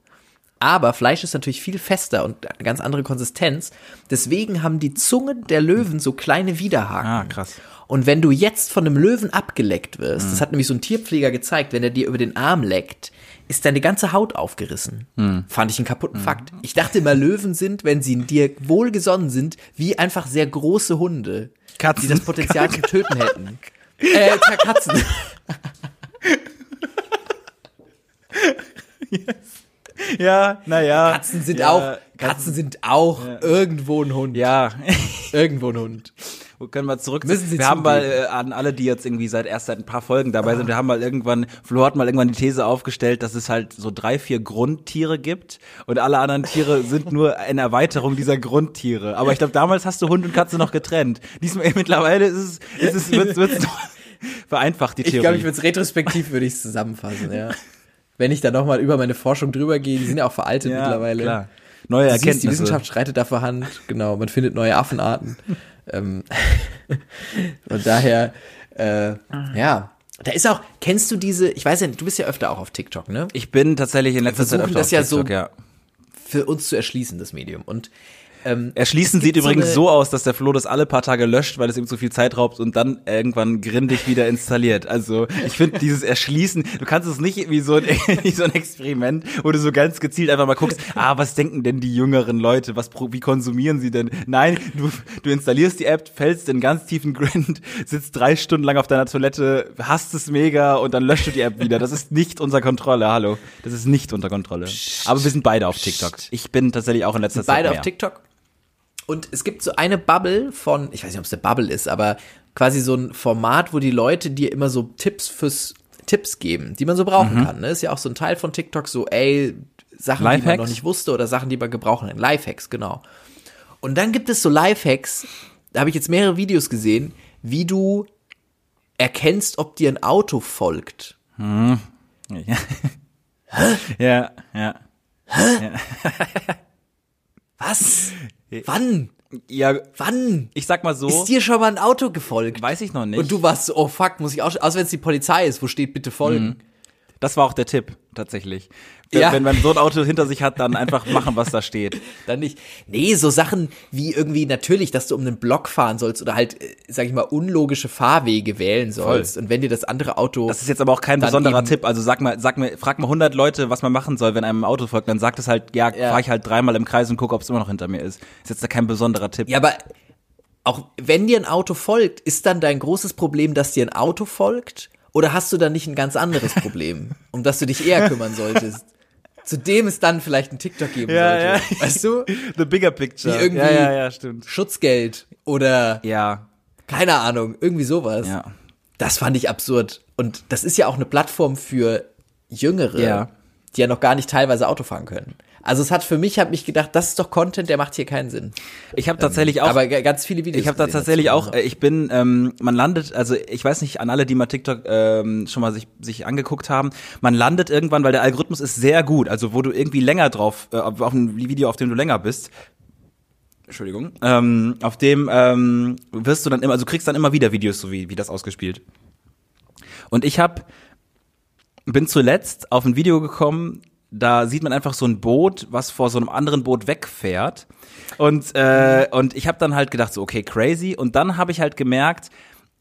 Aber Fleisch ist natürlich viel fester und eine ganz andere Konsistenz. Deswegen haben die Zungen der Löwen so kleine Widerhaken. Ah, krass. Und wenn du jetzt von einem Löwen abgeleckt wirst, Mhm. das hat nämlich so ein Tierpfleger gezeigt, wenn er dir über den Arm leckt, ist deine ganze Haut aufgerissen. Mhm. Fand ich einen kaputten Fakt. Ich dachte immer, Löwen sind, wenn sie dir wohlgesonnen sind, wie einfach sehr große Hunde, Katzen. die das Potenzial zum Töten hätten. Äh, Katzen. Ja, naja. Katzen sind ja, auch, Katzen sind auch irgendwo ein Hund. Ja. Irgendwo ein Hund. Können wir zurück? Müssen Sie wir haben mal zugeben. äh, an alle, die jetzt irgendwie seit erst seit ein paar Folgen dabei sind, wir haben mal irgendwann, Flo hat mal irgendwann die These aufgestellt, dass es halt so drei, vier Grundtiere gibt und alle anderen Tiere sind nur eine Erweiterung dieser Grundtiere. Aber ich glaube, damals hast du Hund und Katze noch getrennt. Diesmal mittlerweile ist es, ist es wird's, wird's vereinfacht die Ich Theorie. glaube, ich würde es retrospektiv würde ich es zusammenfassen, ja. Wenn ich da nochmal über meine Forschung drüber gehe, die sind ja auch veraltet ja, mittlerweile. Klar. Neue Du siehst, die Erkenntnisse. Wissenschaft schreitet da vorhand, genau, man findet neue Affenarten. Ähm, und daher, Äh, ja. Da ist auch, kennst du diese, ich weiß ja, du bist ja öfter auch auf TikTok, ne? Ich bin tatsächlich in letzter Zeit versuchen öfter das auf ja TikTok, so- ja. Für uns zu erschließen, das Medium. Und ähm, Erschließen sieht so übrigens eine- so aus, dass der Flo das alle paar Tage löscht, weil es ihm zu viel Zeit raubt und dann irgendwann grindig wieder installiert. Also ich finde dieses Erschließen, du kannst es nicht wie so, ein, wie so ein Experiment, wo du so ganz gezielt einfach mal guckst, ah, was denken denn die jüngeren Leute, was wie konsumieren sie denn? Nein, du, du installierst die App, fällst in ganz tiefen Grind, sitzt drei Stunden lang auf deiner Toilette, hasst es mega und dann löscht du die App wieder. Das ist nicht unter Kontrolle, hallo. Das ist nicht unter Kontrolle. Aber wir sind beide auf TikTok. Ich bin tatsächlich auch in letzter Zeit beide auf TikTok. Und es gibt so eine Bubble von, ich weiß nicht, ob es eine Bubble ist, aber quasi so ein Format, wo die Leute dir immer so Tipps fürs Tipps geben, die man so brauchen kann. Ne? Ist ja auch so ein Teil von TikTok, so, ey, Sachen, die man Lifehacks? noch nicht wusste oder Sachen, die man gebrauchen kann. Lifehacks, genau. Und dann gibt es so Lifehacks, da habe ich jetzt mehrere Videos gesehen, wie du erkennst, ob dir ein Auto folgt. Ja, ja. Was? Wann? Ja, Wann? ich sag mal so, Ist dir schon mal ein Auto gefolgt? weiß ich noch nicht. Und du warst so, oh fuck, muss ich auch, außer wenn es die Polizei ist, wo steht bitte folgen? das war auch der Tipp, tatsächlich. Wenn- Ja. Wenn man so ein Auto hinter sich hat, dann einfach machen, was da steht. Dann nicht. Nee, so Sachen wie irgendwie natürlich, dass du um einen Block fahren sollst oder halt, äh, sag ich mal, unlogische Fahrwege wählen sollst. Und wenn dir das andere Auto. Das ist jetzt aber auch kein besonderer Tipp. Also sag mal, sag mir, frag mal 100 Leute, was man machen soll, wenn einem ein Auto folgt. Dann sagt es halt, ja, Ja. fahr ich halt dreimal im Kreis und gucke, ob es immer noch hinter mir ist. Ist jetzt da kein besonderer Tipp. ja, aber auch wenn dir ein Auto folgt, ist dann dein großes Problem, dass dir ein Auto folgt? Oder hast du dann nicht ein ganz anderes Problem, um das du dich eher kümmern solltest? Zu dem es dann vielleicht ein TikTok geben Ja, sollte. ja. Weißt du? The bigger picture. Wie irgendwie- ja, ja, ja, stimmt. Schutzgeld oder Ja, keine Ahnung, irgendwie sowas. ja. Das fand ich absurd. Und das ist ja auch eine Plattform für Jüngere, Ja. die ja noch gar nicht teilweise Auto fahren können. Also es hat für mich, hat mich gedacht, das ist doch Content, der macht hier keinen Sinn. Ich habe tatsächlich auch Aber ganz viele Videos. Ich habe tatsächlich auch, äh, ich bin, ähm, man landet, also ich weiß nicht, an alle, die mal TikTok ähm, schon mal sich, sich angeguckt haben, man landet irgendwann, weil der Algorithmus ist sehr gut, also wo du irgendwie länger drauf, äh, auf ein Video, auf dem du länger bist, Entschuldigung, ähm, auf dem ähm, wirst du dann immer, also du kriegst dann immer wieder Videos, so wie, wie das ausgespielt. Und ich habe bin zuletzt auf ein Video gekommen, da sieht man einfach so ein Boot, was vor so einem anderen Boot wegfährt. Und, äh, und ich habe dann halt gedacht, so, okay, crazy. Und dann habe ich halt gemerkt,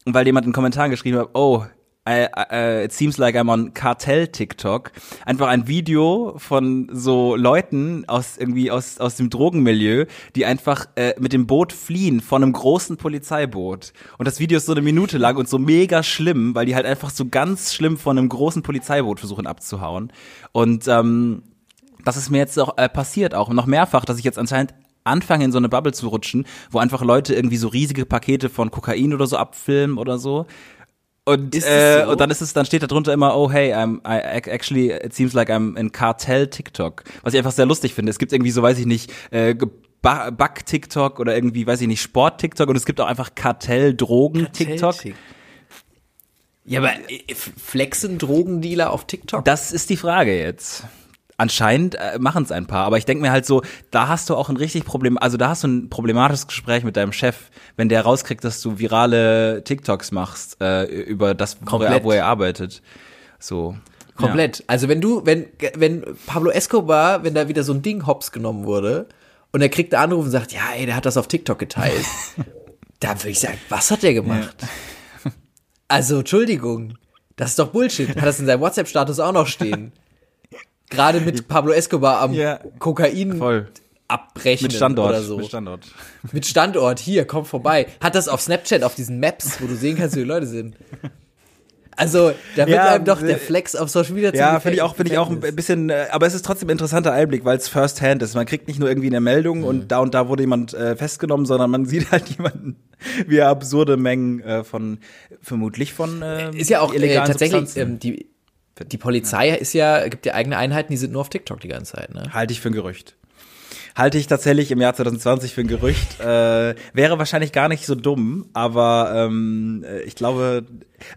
weil jemand in den Kommentaren geschrieben hat, oh, I, I, it seems like I'm on Kartell-TikTok. Einfach ein Video von so Leuten aus irgendwie aus, aus dem Drogenmilieu, die einfach äh, mit dem Boot fliehen von einem großen Polizeiboot. Und das Video ist so eine Minute lang und so mega schlimm, weil die halt einfach so ganz schlimm von einem großen Polizeiboot versuchen abzuhauen. Und ähm, das ist mir jetzt auch äh, passiert auch noch mehrfach, dass ich jetzt anscheinend anfange in so eine Bubble zu rutschen, wo einfach Leute irgendwie so riesige Pakete von Kokain oder so abfilmen oder so. Und, äh, so? und dann ist es, dann steht da drunter immer, oh hey, I'm, I, actually, it seems like I'm in Cartel TikTok. Was ich einfach sehr lustig finde. Es gibt irgendwie so, weiß ich nicht, äh, Ba- Back-TikTok oder irgendwie, weiß ich nicht, Sport-TikTok und es gibt auch einfach Kartell-Drogen-TikTok. Ja, aber äh, flexen Drogendealer auf TikTok? Das ist die Frage jetzt. Anscheinend äh, machen es ein paar, aber ich denke mir halt so, da hast du auch ein richtig Problem, also da hast du ein problematisches Gespräch mit deinem Chef, wenn der rauskriegt, dass du virale TikToks machst äh, über das, wo er, wo er arbeitet. So. Komplett. Also wenn du, wenn, wenn Pablo Escobar, wenn da wieder so ein Ding hops genommen wurde und er kriegt einen Anruf und sagt, ja, ey, der hat das auf TikTok geteilt, da würde ich sagen, was hat der gemacht? Also, Entschuldigung, das ist doch Bullshit. Hat das in seinem WhatsApp-Status auch noch stehen? Gerade mit Pablo Escobar am Ja. Kokain Voll. abbrechen Mit Standort. oder so. Mit Standort. Mit Standort, hier, komm vorbei. Hat das auf Snapchat, auf diesen Maps, wo du sehen kannst, wie die Leute sind. Also, da wird Ja, einem doch äh, der Flex auf Social Media Ja, finde ich auch, finde ich auch ein bisschen, äh, aber es ist trotzdem ein interessanter Einblick, weil es First Hand ist. Man kriegt nicht nur irgendwie eine Meldung Mhm. und da und da wurde jemand äh, festgenommen, sondern man sieht halt jemanden, wie absurde Mengen äh, von, vermutlich von ähm, Ist ja auch äh, tatsächlich, ähm, die, die Polizei ist ja, gibt ja eigene Einheiten, die sind nur auf TikTok die ganze Zeit, ne? Halte ich für ein Gerücht. Halte ich tatsächlich im Jahr 2020 für ein Gerücht. Äh, wäre wahrscheinlich gar nicht so dumm, aber ähm, äh, ich glaube,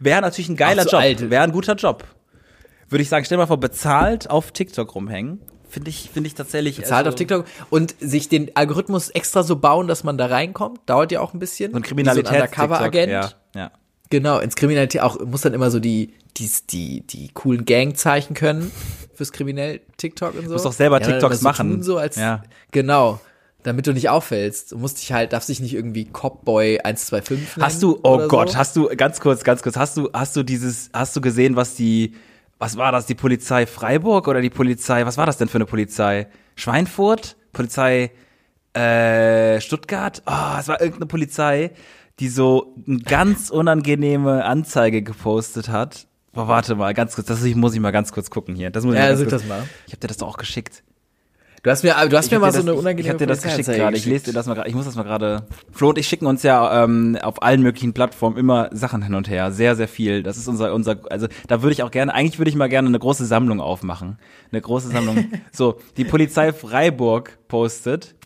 wäre natürlich ein geiler Job. alt. Wäre ein guter Job. Würde ich sagen, stell dir mal vor, bezahlt auf TikTok rumhängen. Finde ich, finde ich tatsächlich. Zahlt also, auf TikTok und sich den Algorithmus extra so bauen, dass man da reinkommt, dauert ja auch ein bisschen. So ein Wie Kriminalitäts So ein Undercover-Agent. Ja, ja. Genau, ins Kriminalität auch, muss dann immer so die, die, die, die coolen Gangzeichen können fürs kriminell TikTok und so. musst doch selber dann TikToks immer machen. Tun, so als, Ja. Genau. Damit du nicht auffällst. Du musst dich halt, darfst dich nicht irgendwie Copboy 125 nennen. Hast du, oh Gott, so. hast du, ganz kurz, ganz kurz, hast du, hast du dieses, hast du gesehen, was die, was war das, die Polizei Freiburg oder die Polizei, was war das denn für eine Polizei? Schweinfurt? Polizei, äh, Stuttgart? Oh, es war irgendeine Polizei, die so eine ganz unangenehme Anzeige gepostet hat. Boah, warte mal, ganz kurz, das muss ich mal ganz kurz gucken hier. Das muss ich Ja, mal such das mal. Ich hab dir das doch auch geschickt. Du hast mir, du hast mir hab mal dir so das- eine unangenehme Ich habe dir das geschickt gerade. Ich lese dir das mal gerade. Ich muss das mal gerade. Flo und ich schicken uns ja ähm, auf allen möglichen Plattformen immer Sachen hin und her. Sehr, sehr viel. Das ist unser, unser, also da würde ich auch gerne, eigentlich würde ich mal gerne eine große Sammlung aufmachen. Eine große Sammlung. so, die Polizei Freiburg postet,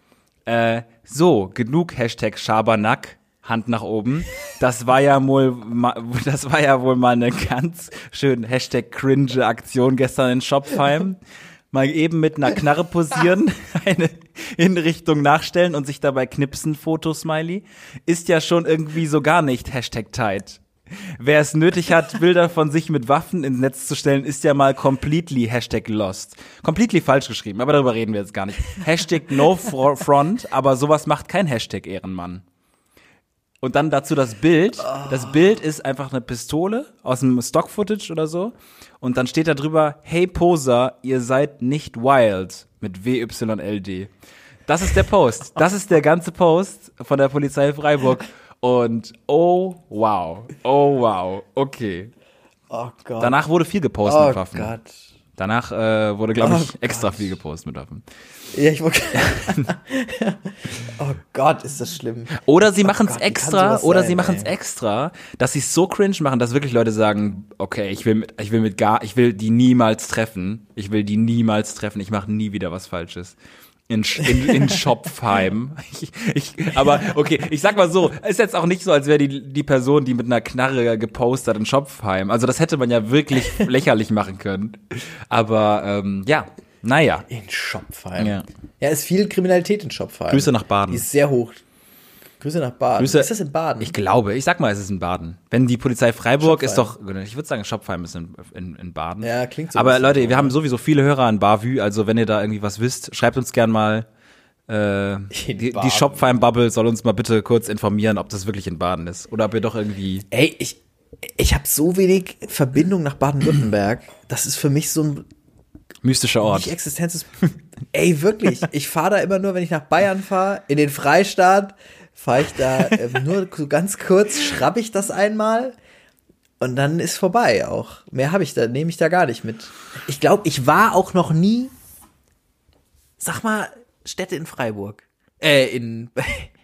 äh, so, genug Hashtag Schabernack. Hand nach oben. Das war ja wohl, das war ja wohl mal eine ganz schön Hashtag cringe Aktion gestern in Shopheim. Mal eben mit einer Knarre posieren, eine Hinrichtung nachstellen und sich dabei knipsen, Fotosmiley, ist ja schon irgendwie so gar nicht Hashtag tight. Wer es nötig hat, Bilder von sich mit Waffen ins Netz zu stellen, ist ja mal completely Hashtag lost. Completely falsch geschrieben, aber darüber reden wir jetzt gar nicht. Hashtag no fro- front, aber sowas macht kein Hashtag Ehrenmann. Und dann dazu das Bild. Das Bild ist einfach eine Pistole aus dem Stock-Footage oder so. Und dann steht da drüber, hey Poser, ihr seid nicht wild mit WYLD. Das ist der Post. Das ist der ganze Post von der Polizei Freiburg. Und oh wow, oh wow, okay. Oh Gott. Danach wurde viel gepostet oh mit Waffen. Gott. Danach äh, wurde, glaube Oh ich, extra viel gepostet mit Waffen. Ja, ich wollte. oh Gott, ist das schlimm. Oder sie machen es Gott, extra, oder sein, sie machen es extra, dass sie es so cringe machen, dass wirklich Leute sagen, okay, ich will mit, ich will mit gar, ich will die niemals treffen, ich will die niemals treffen, ich mache nie wieder was Falsches. In, in, in Shopheim. Ich, ich, aber okay, ich sag mal so, ist jetzt auch nicht so, als wäre die, die Person, die mit einer Knarre gepostet in Shopheim. Also das hätte man ja wirklich lächerlich machen können. Aber ähm, ja, naja. In Schopfheim. Ja. Ja, ist viel Kriminalität in Schopfheim. Grüße nach Baden. Die ist sehr hoch. Grüße nach Baden. Grüße- ist das in Baden? Ich glaube, ich sag mal, es ist in Baden. Wenn die Polizei Freiburg ist doch, ich würde sagen, Shopheim ist in, in, in Baden. Ja, klingt so. Aber Leute, wir haben sowieso viele Hörer an Bavü, also wenn ihr da irgendwie was wisst, schreibt uns gern mal. Äh, In die, die Baden. Shopheim-Bubble soll uns mal bitte kurz informieren, ob das wirklich in Baden ist. Oder ob ihr doch irgendwie. Ey, ich, ich habe so wenig Verbindung nach Baden-Württemberg. Das ist für mich so ein Mystischer Ort. nicht Existenz. Ey, wirklich. Ich fahre da immer nur, wenn ich nach Bayern fahre, in den Freistaat, fahre ich da ähm, nur ganz kurz, schrabb ich das einmal und dann ist vorbei auch. Mehr habe ich da, nehme ich da gar nicht mit. Ich glaube, ich war auch noch nie. Sag mal, Städte in Freiburg. Äh, in.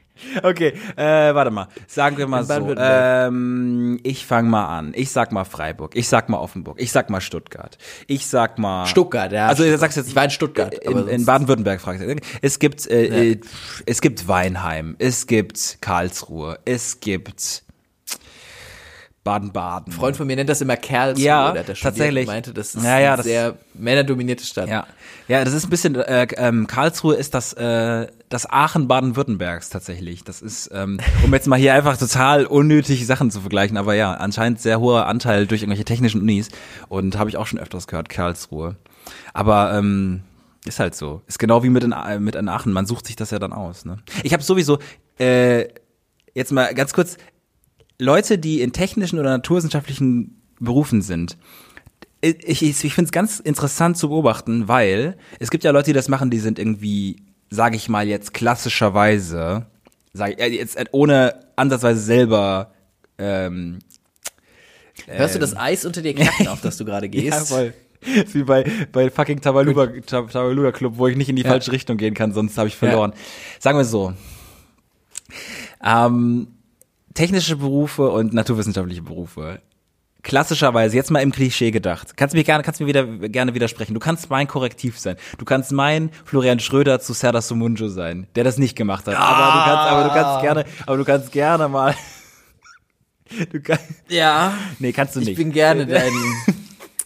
Okay, äh, warte mal. Sagen wir mal so. Ähm, ich fange mal an. Ich sag mal Freiburg. Ich sag mal Offenburg. Ich sag mal Stuttgart. Ich sag mal. Stuttgart, ja. Also, du sagst jetzt. Ich war in Stuttgart, In, in Baden-Württemberg fragst du. Es gibt, äh, äh, es gibt Weinheim. Es gibt Karlsruhe. Es gibt Baden-Baden. Ein Freund von mir nennt das immer Karlsruhe. Ja, der tatsächlich. meinte, das ist Ja, ja, eine das- sehr männerdominierte Stadt. Ja, ja, das ist ein bisschen, äh, ähm, Karlsruhe ist das, äh, das Aachen Baden-Württembergs tatsächlich. Das ist, ähm, um jetzt mal hier einfach total unnötig Sachen zu vergleichen, aber ja, anscheinend sehr hoher Anteil durch irgendwelche technischen Unis und habe ich auch schon öfters gehört, Karlsruhe. Aber ähm, ist halt so. Ist genau wie mit in, A- mit in Aachen, man sucht sich das ja dann aus. Ne? Ich habe sowieso, äh, jetzt mal ganz kurz, Leute, die in technischen oder naturwissenschaftlichen Berufen sind, ich, ich, ich finde es ganz interessant zu beobachten, weil es gibt ja Leute, die das machen, die sind irgendwie, sage ich mal jetzt klassischerweise, sag, ich, äh, jetzt äh, ohne ansatzweise selber ähm, Hörst du das Eis unter dir knacken, auf das du gerade gehst? ja, voll. Ist wie bei, bei fucking Tabaluga, Tab- Tabaluga Club, wo ich nicht in die falsche Richtung gehen kann, sonst habe ich verloren. Sagen wir so. Ähm, technische Berufe und naturwissenschaftliche Berufe. Klassischerweise, jetzt mal im Klischee gedacht. Kannst mir gerne, kannst mir wieder, gerne widersprechen. Du kannst mein Korrektiv sein. Du kannst mein Florian Schröder zu Serdar Sumunjo sein, der das nicht gemacht hat. Aber du kannst, aber du kannst gerne, aber du kannst gerne mal, du kannst, Ja, nee, kannst du nicht. ich bin gerne dein.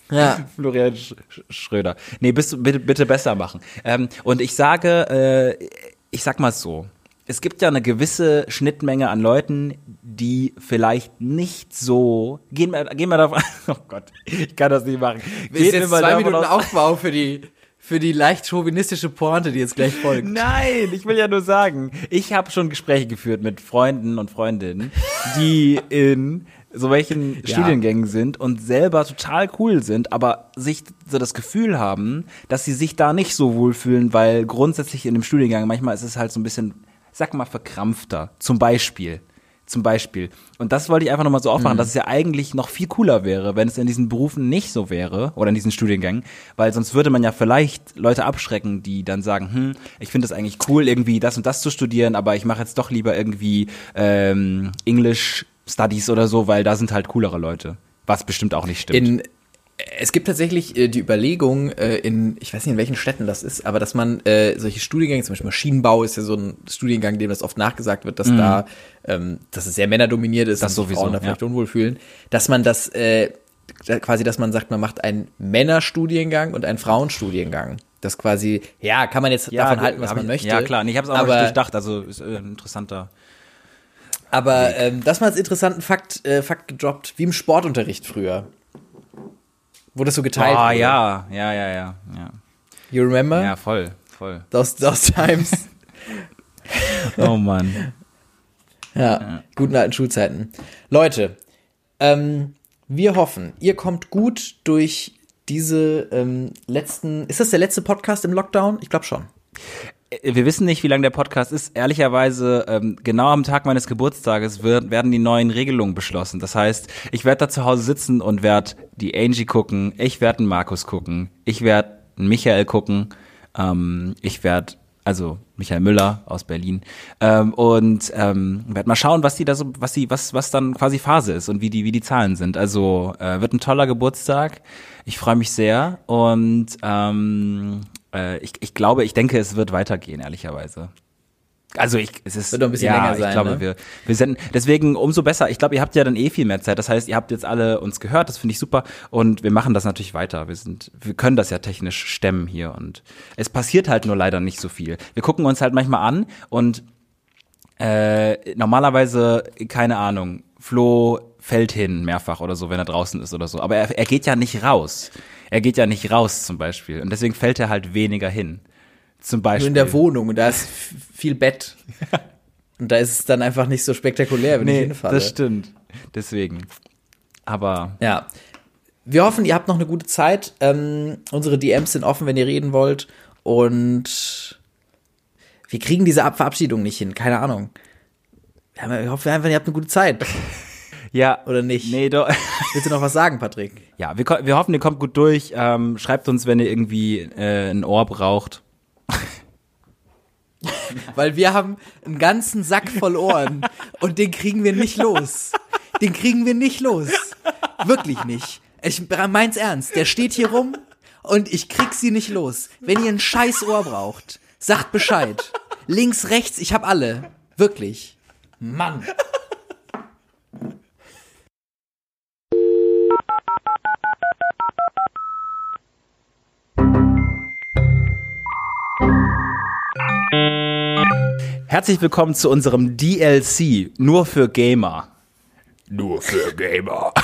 Ja. Florian Sch Sch Schröder. Nee, bist du bitte, bitte besser machen. Ähm, und ich sage, äh, ich sag mal so, es gibt ja eine gewisse Schnittmenge an Leuten, die vielleicht nicht so. Gehen wir, gehen wir davon. Oh Gott, ich kann das nicht machen. Ist Gehen jetzt wir zwei Minuten aus- Aufbau für die, für die leicht chauvinistische Pointe, die jetzt gleich folgt. Nein, ich will ja nur sagen, ich habe schon Gespräche geführt mit Freunden und Freundinnen, die in so welchen Ja. Studiengängen sind und selber total cool sind, aber sich so das Gefühl haben, dass sie sich da nicht so wohlfühlen, weil grundsätzlich in dem Studiengang manchmal ist es halt so ein bisschen, sag mal, verkrampfter. Zum Beispiel. Zum Beispiel. Und das wollte ich einfach nochmal so aufmachen, dass es ja eigentlich noch viel cooler wäre, wenn es in diesen Berufen nicht so wäre oder in diesen Studiengängen, weil sonst würde man ja vielleicht Leute abschrecken, die dann sagen, hm, ich finde es eigentlich cool, irgendwie das und das zu studieren, aber ich mache jetzt doch lieber irgendwie ähm, English Studies oder so, weil da sind halt coolere Leute. Was bestimmt auch nicht stimmt. In, es gibt tatsächlich äh, die Überlegung, äh, in, ich weiß nicht, in welchen Städten das ist, aber dass man äh, solche Studiengänge, zum Beispiel Maschinenbau ist ja so ein Studiengang, dem das oft nachgesagt wird, dass da, ähm, dass es sehr männerdominiert ist, Mhm. Das und sowieso, Frauen da vielleicht unwohl fühlen, dass man das, äh, quasi, dass man sagt, man macht einen Männerstudiengang und einen Frauenstudiengang. Das quasi, ja, kann man jetzt davon halten, was man ich, möchte. Ja, klar. Und ich habe es auch aber, nicht durchdacht, also ist äh, ein interessanter. Aber ähm, das mal als interessanten Fakt, äh, Fakt gedroppt, wie im Sportunterricht früher. Wo das so geteilt Ah, ja, ja, ja, ja, ja. You remember? Ja, voll, voll. Those, those times. Oh Mann. ja, guten alten Schulzeiten. Leute, ähm, wir hoffen, ihr kommt gut durch diese ähm, letzten. Ist das der letzte Podcast im Lockdown? Ich glaube schon. Wir wissen nicht, wie lang der Podcast ist. Ehrlicherweise, ähm, genau am Tag meines Geburtstages wird, werden die neuen Regelungen beschlossen. Das heißt, ich werde da zu Hause sitzen und werde die Angie gucken, ich werde einen Markus gucken, ich werde einen Michael gucken, ähm, ich werde, also Michael Müller aus Berlin, ähm, und ähm, werde mal schauen, was die da so, was die, was, was dann quasi Phase ist und wie die, wie die Zahlen sind. Also äh, wird ein toller Geburtstag. Ich freue mich sehr und ähm, äh, ich, ich glaube, ich denke, es wird weitergehen, ehrlicherweise. Also ich, es ist Wird noch ein bisschen ja, länger ich sein, glaube, ne? wir, wir senden deswegen umso besser. Ich glaube, ihr habt ja dann eh viel mehr Zeit. Das heißt, ihr habt jetzt alle uns gehört. Das finde ich super und wir machen das natürlich weiter. Wir sind, wir können das ja technisch stemmen hier und es passiert halt nur leider nicht so viel. Wir gucken uns halt manchmal an und äh, normalerweise keine Ahnung. Flo fällt hin mehrfach oder so, wenn er draußen ist oder so. Aber er, er geht ja nicht raus. Er geht ja nicht raus zum Beispiel und deswegen fällt er halt weniger hin. Zum Beispiel. Nur in der Wohnung und da ist viel Bett. Und da ist es dann einfach nicht so spektakulär, wenn ich Nee, hinfalle. das stimmt. Deswegen. Aber Ja. Wir hoffen, ihr habt noch eine gute Zeit. Ähm, unsere DMs sind offen, wenn ihr reden wollt. Und wir kriegen diese Ab Verabschiedung nicht hin. Keine Ahnung. Wir haben- Ich hoffe einfach, ihr habt eine gute Zeit. ja, Oder nicht? nee, doch. Willst du noch was sagen, Patrick? Ja, wir, wir hoffen, ihr kommt gut durch. Ähm, schreibt uns, wenn ihr irgendwie äh, ein Ohr braucht. Weil wir haben einen ganzen Sack voll Ohren und den kriegen wir nicht los. Den kriegen wir nicht los. Wirklich nicht. Ich meins ernst. Der steht hier rum und ich krieg sie nicht los. Wenn ihr ein scheiß Ohr braucht, sagt Bescheid. Links, rechts, ich hab alle. Wirklich. Mann. Herzlich willkommen zu unserem DLC, nur für Gamer. Nur für Gamer.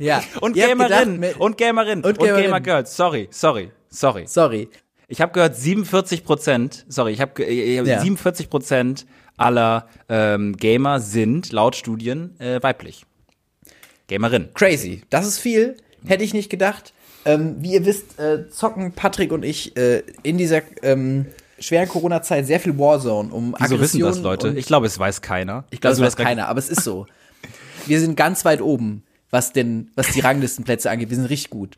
Ja. Und ihr habt Gamerin. gedacht, und Gamerin. und Und. Gamer Girls. Sorry, sorry, sorry. Sorry. Ich habe gehört, 47 Prozent, sorry, ich habe Ja. 47 Prozent aller ähm, Gamer sind laut Studien äh, weiblich. Gamerin. Crazy. Das ist viel. Hätte ich nicht gedacht. Ähm, wie ihr wisst, äh, zocken Patrick und ich äh, in dieser ähm, schweren Corona-Zeit sehr viel Warzone, um Wieso wissen das Aggression Leute? Ich glaube, es weiß keiner. Ich glaube, Also, es weiß keiner, aber es ist so. Wir sind ganz weit oben, was denn, was die Ranglistenplätze angeht. Wir sind richtig gut.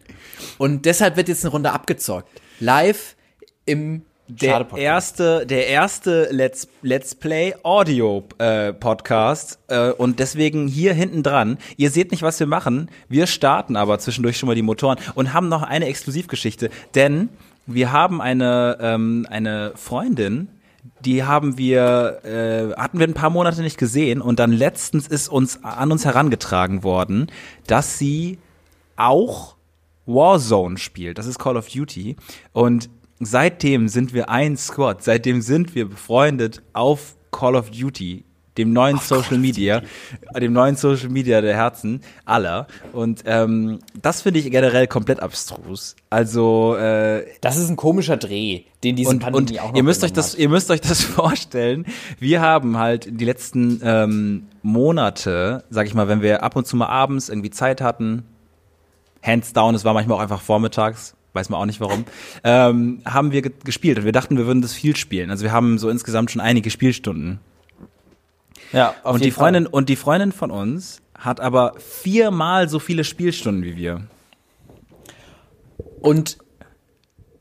Und deshalb wird jetzt eine Runde abgezockt. Live im Der erste, der erste Let's, Let's Play Audio äh, Podcast äh, und deswegen hier hinten dran. Ihr seht nicht, was wir machen. Wir starten aber zwischendurch schon mal die Motoren und haben noch eine Exklusivgeschichte, denn wir haben eine ähm, eine Freundin, die haben wir äh, hatten wir ein paar Monate nicht gesehen und dann letztens ist uns an uns herangetragen worden, dass sie auch Warzone spielt. Das ist Call of Duty. Und seitdem sind wir ein Squad, seitdem sind wir befreundet auf Call of Duty, dem neuen Social Media, dem neuen Social Media der Herzen aller. Und ähm, das finde ich generell komplett abstrus. Also äh, Das ist ein komischer Dreh, den diese und, Pandemie und auch noch ihr müsst euch das, ihr müsst euch das vorstellen. Wir haben halt die letzten ähm, Monate, sag ich mal, wenn wir ab und zu mal abends irgendwie Zeit hatten, hands down, es war manchmal auch einfach vormittags, weiß man auch nicht warum, ähm, haben wir ge gespielt und wir dachten, wir würden das viel spielen. Also wir haben so insgesamt schon einige Spielstunden. Ja, auf und die jeden Fall. Freundin und die Freundin von uns hat aber viermal so viele Spielstunden wie wir. Und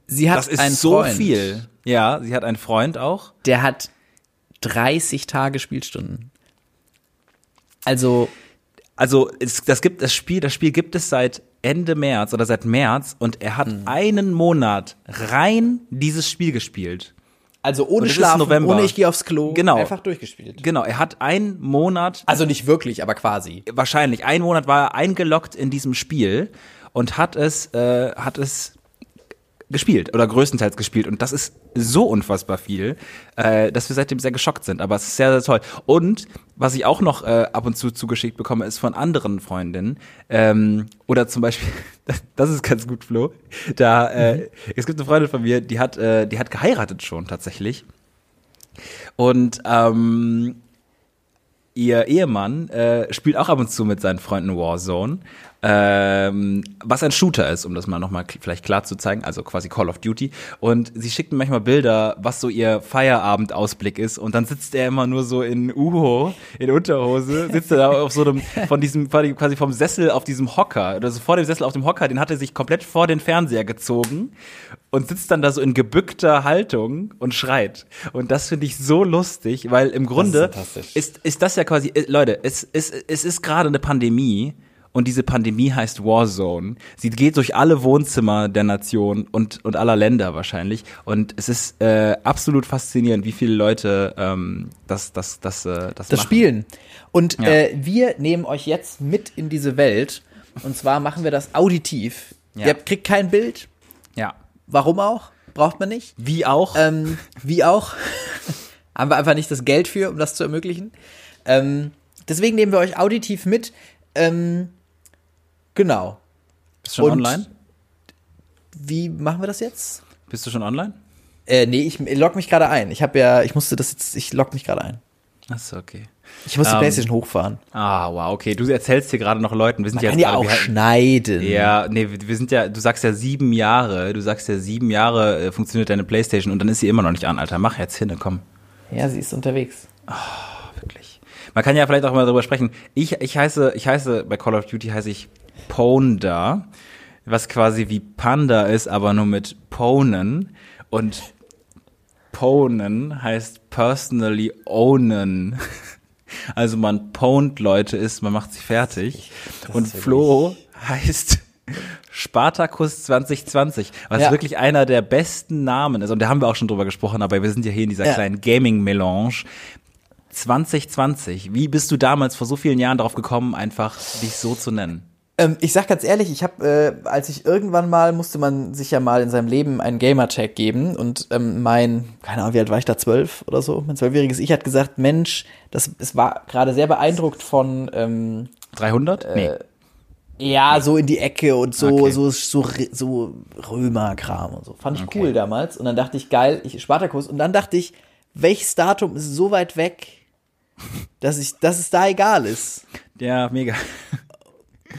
sie hat Das ist einen so Freund, viel. Ja, sie hat einen Freund auch. Der hat 30 Tage Spielstunden. Also, Also es, das gibt das Spiel, das Spiel gibt es seit Ende März oder seit März und er hat Hm. einen Monat rein dieses Spiel gespielt. also ohne Schlafen, November. ohne ich gehe aufs Klo, Genau. einfach durchgespielt. Genau, er hat einen Monat, Also nicht wirklich, aber quasi. wahrscheinlich einen Monat war er eingeloggt in diesem Spiel und hat es, äh, hat es gespielt oder größtenteils gespielt und das ist so unfassbar viel, äh, dass wir seitdem sehr geschockt sind. Aber es ist sehr, sehr toll. Und was ich auch noch äh, ab und zu zugeschickt bekomme, ist von anderen Freundinnen ähm, oder zum Beispiel, das ist ganz gut, Flo. Da äh, es gibt eine Freundin von mir, die hat, äh, die hat geheiratet schon tatsächlich und ähm, ihr Ehemann äh, spielt auch ab und zu mit seinen Freunden Warzone, ähm, was ein Shooter ist, um das mal nochmal vielleicht klar zu zeigen, also quasi Call of Duty. Und sie schickt mir manchmal Bilder, was so ihr Feierabendausblick ist. Und dann sitzt er immer nur so in Uho, in Unterhose, sitzt er da auf so einem, von diesem, quasi vom Sessel auf diesem Hocker, oder so vor dem Sessel auf dem Hocker, den hat er sich komplett vor den Fernseher gezogen und sitzt dann da so in gebückter Haltung und schreit. Und das finde ich so lustig, weil im Grunde fantastisch. ist, ist das ja quasi, äh, Leute, es, es, es ist gerade eine Pandemie und diese Pandemie heißt Warzone. Sie geht durch alle Wohnzimmer der Nation und, und aller Länder wahrscheinlich. Und es ist äh, absolut faszinierend, wie viele Leute ähm, das, das, das, äh, das, Das machen. Spielen. Und Ja. äh, wir nehmen euch jetzt mit in diese Welt. Und zwar machen wir das auditiv. Ja. Ihr kriegt kein Bild. Ja. Warum auch? Braucht man nicht. Wie auch. Ähm, wie auch. Haben wir einfach nicht das Geld für, um das zu ermöglichen. Ähm, deswegen nehmen wir euch auditiv mit. Ähm, genau. Bist du schon und- online? Wie machen wir das jetzt? Bist du schon online? Äh, nee, ich log mich gerade ein. Ich habe ja, ich musste das jetzt, ich log mich gerade ein. Achso, okay. Ich muss die Ähm, Playstation hochfahren. Ah, wow, okay. Du erzählst hier gerade noch Leuten. Wir sind Man ja kann jetzt ja auch schneiden. Ja, nee, wir sind ja, du sagst ja sieben Jahre, du sagst ja sieben Jahre äh, funktioniert deine Playstation und dann ist sie immer noch nicht an, Alter. Mach jetzt hin, komm. Ja, sie ist unterwegs. Wirklich. Man kann ja vielleicht auch mal darüber sprechen. Ich, ich heiße, ich heiße, bei Call of Duty heiße ich Ponda, was quasi wie Panda ist, aber nur mit Ponen. Und Ponen heißt personally ownen. Also man pont Leute ist, man macht sie fertig. Und Flo heißt Spartacus 2020, was Ja. wirklich einer der besten Namen ist. Und da haben wir auch schon drüber gesprochen, aber wir sind ja hier in dieser Ja. kleinen Gaming-Melange. 2020, wie bist du damals vor so vielen Jahren darauf gekommen, einfach dich so zu nennen? Ähm, ich sag ganz ehrlich, ich habe, äh, als ich irgendwann mal, musste man sich ja mal in seinem Leben einen Gamertag geben und ähm, mein, keine Ahnung, wie alt war ich da, zwölf oder so, mein zwölfjähriges Ich hat gesagt, Mensch, das, es war gerade sehr beeindruckt von, ähm, 300? nee. ja, so in die Ecke und so, Okay. so, so, so Römerkram und so. Fand ich Okay. cool damals. Und dann dachte ich, geil, ich Spartakus. Und dann dachte ich, welches Datum ist so weit weg, dass ich, dass es da egal ist. Ja, mega.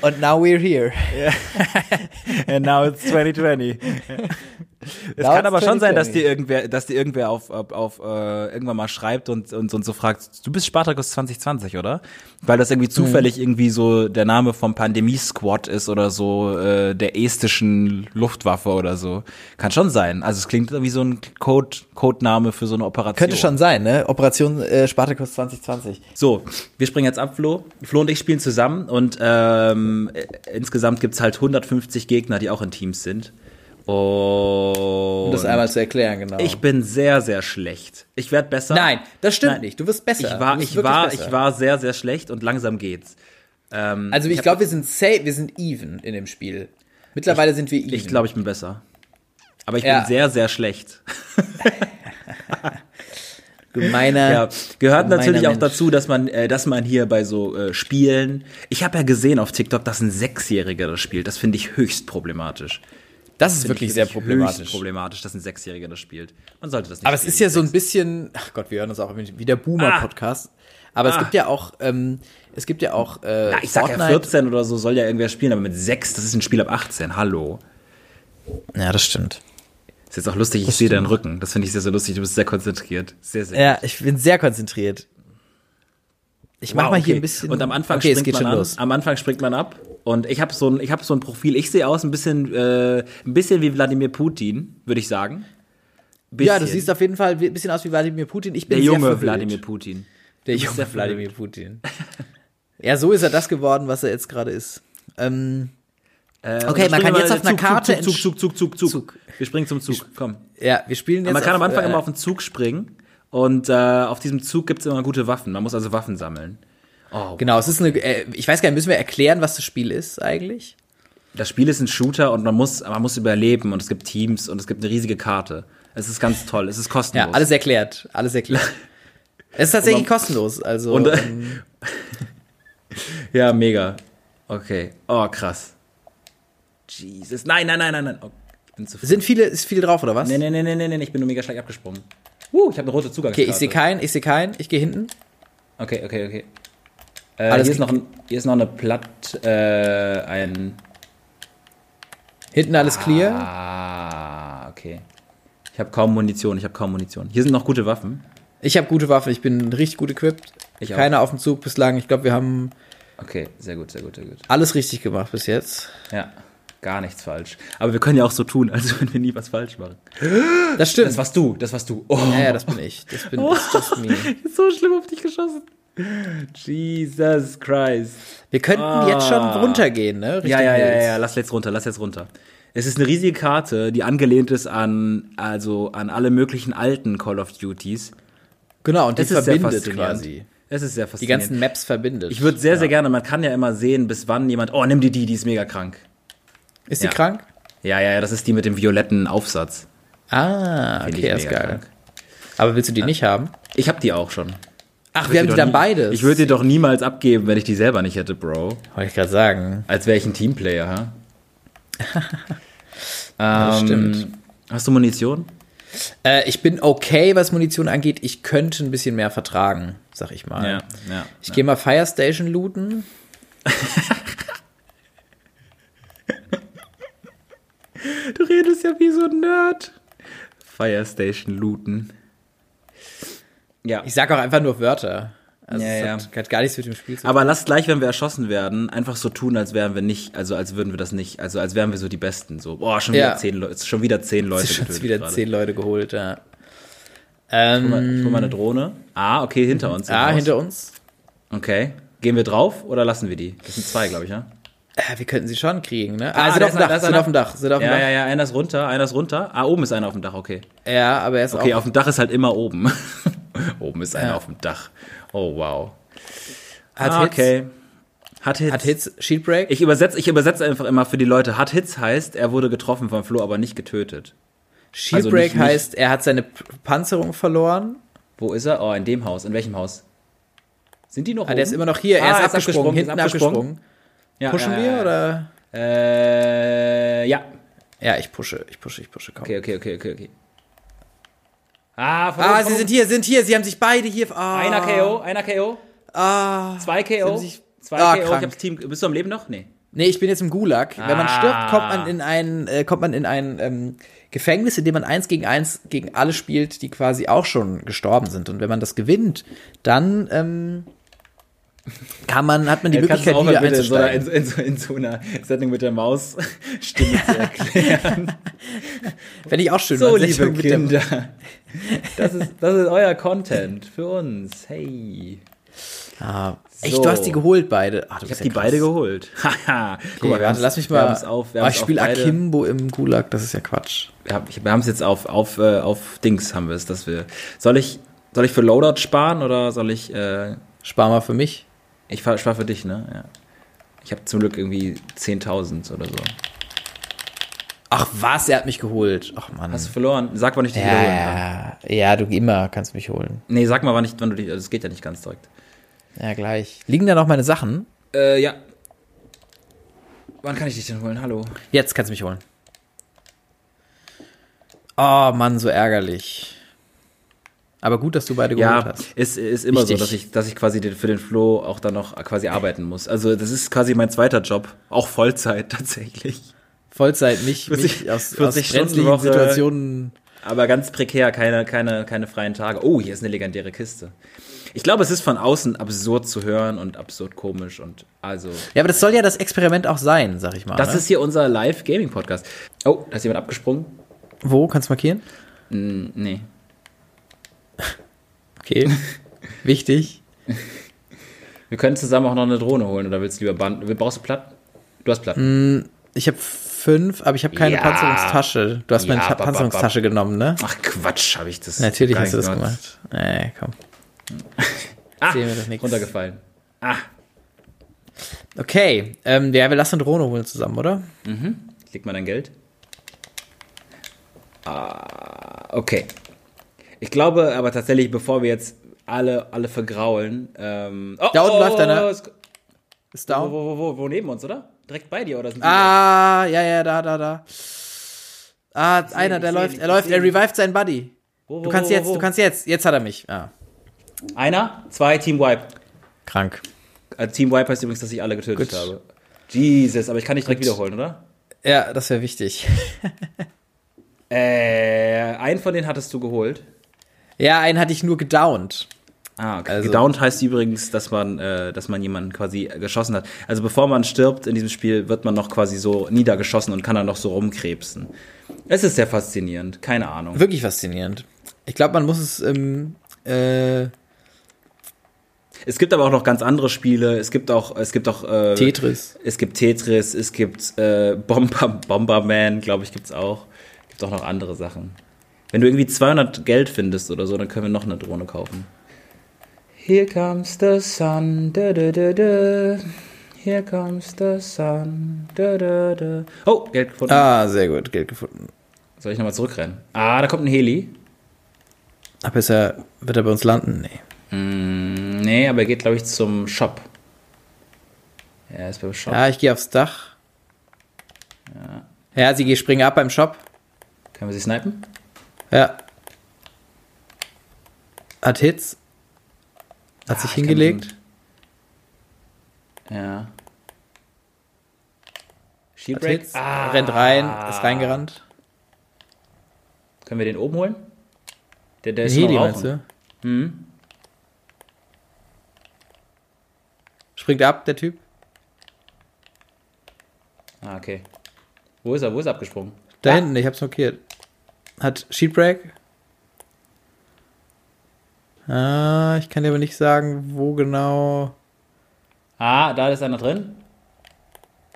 Und now we're here. And now it's 2020. Es kann aber schon sein, dass 2020. dir irgendwer, dass dir irgendwer auf, auf, auf äh, irgendwann mal schreibt und, und, und so fragt, du bist Spartacus 2020, oder? Weil das irgendwie zufällig irgendwie so der Name vom Pandemie-Squad ist oder so äh, der estischen Luftwaffe oder so. Kann schon sein. Also es klingt wie so ein Code, Codename für so eine Operation. Könnte schon sein, ne? Operation äh, Spartacus 2020. So, wir springen jetzt ab, Flo. Flo und ich spielen zusammen und ähm, äh, insgesamt gibt's halt 150 Gegner, die auch in Teams sind. Und Um das einmal zu erklären, genau. ich bin sehr, sehr schlecht. Ich werde besser. Nein, das stimmt Nein. nicht. Du wirst besser. Ich war, ich war, besser. ich war sehr, sehr schlecht und langsam geht's. Ähm, Also ich hab- glaube, wir sind safe, wir sind even in dem Spiel. Mittlerweile sind wir even. ich glaube, ich bin besser. Aber ich Ja. bin sehr, sehr schlecht. Gemeiner. Ja, gehört gemeiner natürlich auch Mensch. dazu, dass man, äh, dass man hier bei so äh, Spielen. Ich habe ja gesehen auf TikTok, dass ein Sechsjähriger das spielt. Das finde ich höchst problematisch. Das ist wirklich ich sehr problematisch. problematisch, dass ein Sechsjähriger das spielt. Man sollte das nicht Aber es ist ja so ein bisschen, ach Gott, wir hören uns auch wie der Boomer-Podcast. Aber es Ah. gibt ja auch, ähm, es gibt ja auch äh, Na, ich sag ja Fortnite. 14 oder so soll ja irgendwer spielen, aber mit sechs, das ist ein Spiel ab 18. Hallo. Ja, das stimmt. Ist jetzt auch lustig, ich sehe deinen Rücken. Das finde ich sehr, sehr lustig. Du bist sehr konzentriert. Sehr, sehr Ja, ich bin sehr konzentriert. Ich mach Wow, mal hier okay. ein bisschen. Und am Anfang okay, es springt geht man schon an. los. Am Anfang springt man ab. Und ich habe so ein, ich habe so ein Profil. Ich sehe aus ein bisschen, äh, ein bisschen wie Wladimir Putin, würde ich sagen. Ja, du Bisschen. siehst auf jeden Fall ein bisschen aus wie Wladimir Putin. Ich bin der junge. Wladimir Putin. Der junge. Wladimir Putin. ja, so ist er das geworden, was er jetzt gerade ist. Ähm, Äh, Okay, dann man kann jetzt auf einer Zug, Karte Zug, Zug, Zug, Zug, Zug, Zug. Wir springen zum Zug. Komm. ja, wir spielen jetzt. man kann am Anfang äh, immer auf den Zug springen. Und äh, auf diesem Zug gibt's immer gute Waffen. Man muss also Waffen sammeln. Oh, Genau, es ist eine. Äh, ich weiß gar nicht, müssen wir erklären, was das Spiel ist eigentlich? Das Spiel ist ein Shooter und man muss, man muss überleben und es gibt Teams und es gibt eine riesige Karte. Es ist ganz toll. Es ist kostenlos. Ja, alles erklärt. Alles erklärt. es ist tatsächlich kostenlos. Also. Und, äh, ähm, Ja, mega. Okay. Oh, krass. Jesus. Nein, nein, nein, nein, nein. Oh, bin zu sind viele, ist viel drauf, oder was? Nee, nee, nee, nee, nee, nee, ich bin nur mega schlecht abgesprungen. Uh, ich habe eine rote Zugangskarte. Okay, ich sehe keinen, ich sehe keinen, ich gehe hinten. Okay, okay, okay. Äh, Alles hier, ist noch ein, hier ist noch eine Platt, äh, ein. Hinten alles clear. Ah, okay. Ich habe kaum Munition, ich habe kaum Munition. Hier sind noch gute Waffen. Ich habe gute Waffen, ich bin richtig gut equipped. Ich auch. Keiner auf dem Zug bislang. Ich glaube, wir haben Okay, sehr gut, sehr gut, sehr gut. alles richtig gemacht bis jetzt. Ja, gar nichts falsch. Aber wir können ja auch so tun, als würden wir nie was falsch machen. Das stimmt. Das warst du, das warst du. Oh, ja, ja, das bin ich. Das bin das just me. ist so schlimm auf dich geschossen. Jesus Christ. Wir könnten jetzt schon runtergehen, ne? Richtung Ja, ja, ja, Hills. ja, lass jetzt runter, lass jetzt runter. Es ist eine riesige Karte, die angelehnt ist an, also an alle möglichen alten Call of Duties. Genau, und die ist sehr verbindet quasi. Es ist sehr Die faszinierend. ganzen Maps verbindet. ich würde sehr, sehr gerne, man kann ja immer sehen, bis wann jemand, oh, nimm die die, die ist mega krank. Ist die Ja. krank? Ja, ja, ja, das ist die mit dem violetten Aufsatz. Ah, Finde okay, ist geil. krank. Aber willst du die nicht haben? Ich habe die auch schon. Ach, wir haben die dir dann beides. Ich würde die doch niemals abgeben, wenn ich die selber nicht hätte, Bro. Wollte ich gerade sagen. Als wäre ich ein Teamplayer, ha? das Ähm, stimmt. Hast du Munition? Äh, ich bin okay, was Munition angeht. Ich könnte ein bisschen mehr vertragen, sag ich mal. ja. Ich gehe mal Fire Station looten. Du redest ja wie so ein Nerd. Fire Station looten. Ja. Ich sag auch einfach nur Wörter. Also Ja, ja. Hat, hat gar nichts mit dem Spiel zu tun. Aber lass gleich, wenn wir erschossen werden, einfach so tun, als wären wir nicht, also als würden wir das nicht, also als wären wir so die Besten. So, boah, schon wieder Ja. zehn Leute, schon wieder zehn Leute sind getötet wieder gerade. zehn Leute geholt, ja. Mal, Ähm, Ich hol mal eine Drohne. Ah, okay, hinter uns. im ah, Haus. hinter uns. Okay. Gehen wir drauf oder lassen wir die? Das sind zwei, glaube ich, ja? Äh, wir könnten sie schon kriegen, ne? Ah, Ah, sind auf dem Dach, sind auf dem Dach, sind auf dem Ja, Dach. ja, ja, einer ist runter, einer ist runter. Ah, oben ist einer auf dem Dach, okay. Ja, aber er ist Okay, auch. auf dem Dach ist halt immer oben. oben ist einer Ja. auf dem Dach. Oh, wow. hat ah, Hits, okay. Hat Hits. Hat Hits, Shield Break. Ich übersetze ich übersetze einfach immer für die Leute. Hat Hits heißt, er wurde getroffen von Flo, aber nicht getötet. Shield also Break nicht- heißt, er hat seine Panzerung verloren. Wo ist er? Oh, in dem Haus. In welchem Haus? Sind die noch Ah, der ist oben? immer noch hier, er Ah, ist abgesprungen, ist hinten abgesprungen. Ja, Pushen ja, wir oder? ja. Äh, ja. Ja, ich pushe, ich pushe, ich pushe, komm. Okay, okay, okay, okay, okay. Ah, von Ah, sie sind hier, sind hier, sie haben sich beide hier. Ah, Einer KO, einer KO, Ah. zwei KO, sich- zwei Ah, KO. Ich hab's Team. Bist du am Leben noch? Nee. Nee, ich bin jetzt im Gulag. Wenn man Ah. stirbt, kommt man in ein, äh, kommt man in ein ähm, Gefängnis, in dem man eins gegen eins gegen alle spielt, die quasi auch schon gestorben sind. Und wenn man das gewinnt, dann ähm, kann man, hat man die kannst Möglichkeit, du wieder bitte in so, einer, einzusteigen. in, so, in so einer Sendung mit der Maus-Stimme zu erklären. Fände ich auch schön. So, liebe Kinder. Das ist, das ist euer Content für uns. Hey. Ah, echt, So. du hast die geholt beide. Ach, Ich habe ja die beide geholt. Haha. Okay, warte, lass mich wir mal. auf, wir ich spiele Akimbo im Gulag, das ist ja Quatsch. Wir haben wir haben's jetzt auf, auf, äh, auf Dings haben wir es, dass wir. Soll ich, soll ich für Loadout sparen oder soll ich, äh, Spar mal für mich. Ich spar für dich, ne? Ja. Ich habe zum Glück irgendwie 10.000 oder so. Ach was, er hat mich geholt. Ach Mann. Hast du verloren? Sag, wann ich dich ja, wiederholen kann. ja, ja, du immer kannst mich holen. Nee, sag mal, wann, ich, wann du dich. Also, das geht ja nicht ganz direkt. Ja, gleich. Liegen da noch meine Sachen? Äh, ja. Wann kann ich dich denn holen? Hallo. Jetzt kannst du mich holen. Oh Mann, so ärgerlich. Aber gut, dass du beide geholt Ja, hast. ist, ist immer Wichtig. so, dass ich, dass ich quasi den, für den Flo auch dann noch quasi arbeiten muss. Also, das ist quasi mein zweiter Job. Auch Vollzeit tatsächlich. Vollzeit, mich, 40 mich aus, aus 40 Stunden brenzligen Woche. Situationen. Aber ganz prekär, keine, keine, keine freien Tage. Oh, hier ist eine legendäre Kiste. Ich glaube, es ist von außen absurd zu hören und absurd komisch und also. Ja, aber das soll ja das Experiment auch sein, sag ich mal. Das ne? ist hier unser Live-Gaming-Podcast. Oh, da ist jemand abgesprungen? Wo? Kannst du markieren? Mm, nee. Okay. Wichtig. Wir können zusammen auch noch eine Drohne holen oder willst du lieber Band? Brauchst du Platten? Du hast Platten. Ich habe fünf, aber ich habe keine Ja. Panzerungstasche. Du hast meine Ja, Ta- bap, bap, Panzerungstasche genommen, ne? Ach Quatsch, habe ich das. Natürlich hast du das gemacht. Nee, komm. Ah, Sehen wir doch nix. runtergefallen. Ah, Okay, ähm, ja, wir lassen eine Drohne holen zusammen, oder? leg mal dein Geld. Ah, okay. Ich glaube aber tatsächlich, bevor wir jetzt alle, alle vergraulen. Ähm, oh, Da unten läuft einer. Ist Wo, down. wo, wo, wo, wo neben uns, oder? Direkt bei dir, oder? Sind Ah, ja, ja, da, da, da. Ah, einer, der ich läuft, er ich läuft, er revived seinen Buddy. Du kannst jetzt, du kannst jetzt, jetzt hat er mich. Ah, Einer, zwei, Team Wipe. krank. Äh, Team Wipe heißt übrigens, dass ich alle getötet Gut. habe. Jesus, aber ich kann nicht direkt wiederholen, oder? Ja, das wäre wichtig. Äh, einen von denen hattest du geholt. Ja, einen hatte ich nur gedownt. Ah, okay. Also- Gedownt heißt übrigens, dass man, äh, dass man jemanden quasi geschossen hat. Also bevor man stirbt in diesem Spiel, wird man noch quasi so niedergeschossen und kann dann noch so rumkrebsen. Es ist sehr faszinierend, keine Ahnung. Wirklich faszinierend. Ich glaube, man muss es ähm, äh, Es gibt aber auch noch ganz andere Spiele. Es gibt auch, es gibt auch äh, Tetris. Es gibt Tetris, es gibt äh, Bomber, Bomberman, glaube ich, gibt's auch. Gibt auch noch andere Sachen. Wenn du irgendwie 200 Geld findest oder so, dann können wir noch eine Drohne kaufen. Here comes the sun, da da da da. Here comes the sun, da da da. Oh, Geld gefunden. Ah, sehr gut, Geld gefunden. Soll ich nochmal zurückrennen? Ah, da kommt ein Heli. Aber ist er, wird er bei uns landen? Nee. Mm, nee, aber er geht, glaube ich, zum Shop. Ja, er ist beim Shop. Ja, ich gehe aufs Dach. Ja, sie springen ab beim Shop. Können wir sie snipen? Ja. Hat Hits. Hat Ah, sich hingelegt. Ja. Shieldbreak? Hits. Rennt rein, ist reingerannt. Können wir den oben holen? Der, der ist Heli, am meinst du? Hm? Springt ab, der Typ. Ah, okay. Wo ist er? Wo ist er abgesprungen? Da Ah. hinten, ich hab's markiert. Hat Sheetbreak. Ah, ich kann dir aber nicht sagen, wo genau. Ah, da ist einer drin.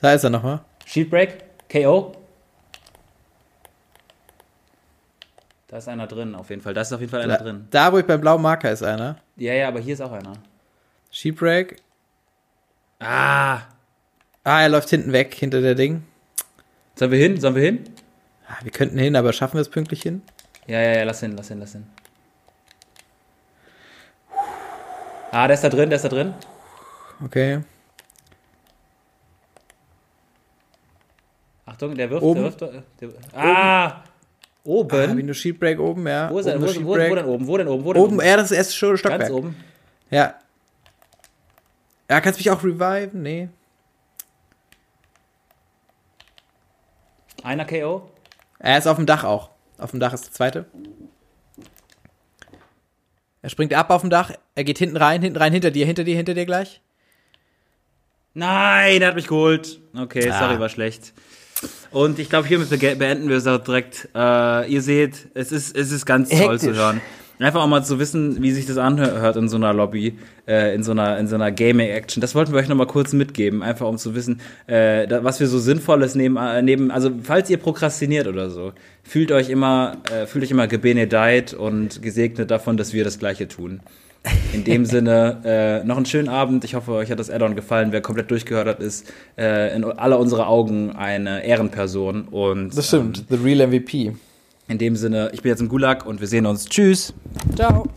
Da ist er nochmal. Shieldbreak. KO. Da ist einer drin, auf jeden Fall. Da ist auf jeden Fall einer Da, drin. da, wo ich beim blauen Marker ist einer. Ja, ja, aber hier ist auch einer. Sheetbreak. Ah. Ah, er läuft hinten weg, hinter der Ding. Sollen wir hin? Sollen wir hin? Ah, wir könnten hin, aber schaffen wir es pünktlich hin? Ja, ja, ja, lass hin, lass hin, lass hin. Ah, der ist da drin, der ist da drin. Okay. Achtung, der wirft, Oben. der wirft. äh, Der, ah! Oben? Ah, hab ich nur Sheetbreak oben, ja. wo ist er? Oben Wo, wo, wo denn oben? Wo denn oben? Wo denn Oben, ja, das erste Sto- Stockwerk. Ganz oben. Ja. Ja, kannst du mich auch reviven? Nee. Einer KO. Er ist auf dem Dach auch. Auf dem Dach ist der zweite. Er springt ab auf dem Dach. Er geht hinten rein, hinten rein, hinter dir, hinter dir, hinter dir gleich. Nein, er hat mich geholt. Okay, Ah. sorry, war schlecht. Und ich glaube, hiermit beenden wir es auch direkt. Äh, ihr seht, es ist, es ist ganz toll Hektisch. zu hören. Einfach auch mal zu wissen, wie sich das anhört in so einer Lobby, äh, in so einer, in so einer Gaming-Action. Das wollten wir euch nochmal kurz mitgeben, einfach um zu wissen, äh, da, was wir so Sinnvolles neben, äh, neben, also falls ihr prokrastiniert oder so, fühlt euch immer, äh, fühlt euch immer gebenedeit und gesegnet davon, dass wir das Gleiche tun. In dem Sinne, äh, noch einen schönen Abend. Ich hoffe, euch hat das Addon gefallen. Wer komplett durchgehört hat, ist äh, in aller unserer Augen eine Ehrenperson. Und, das stimmt, ähm, The Real MVP. In dem Sinne, ich bin jetzt im Gulag und wir sehen uns. Tschüss. Ciao.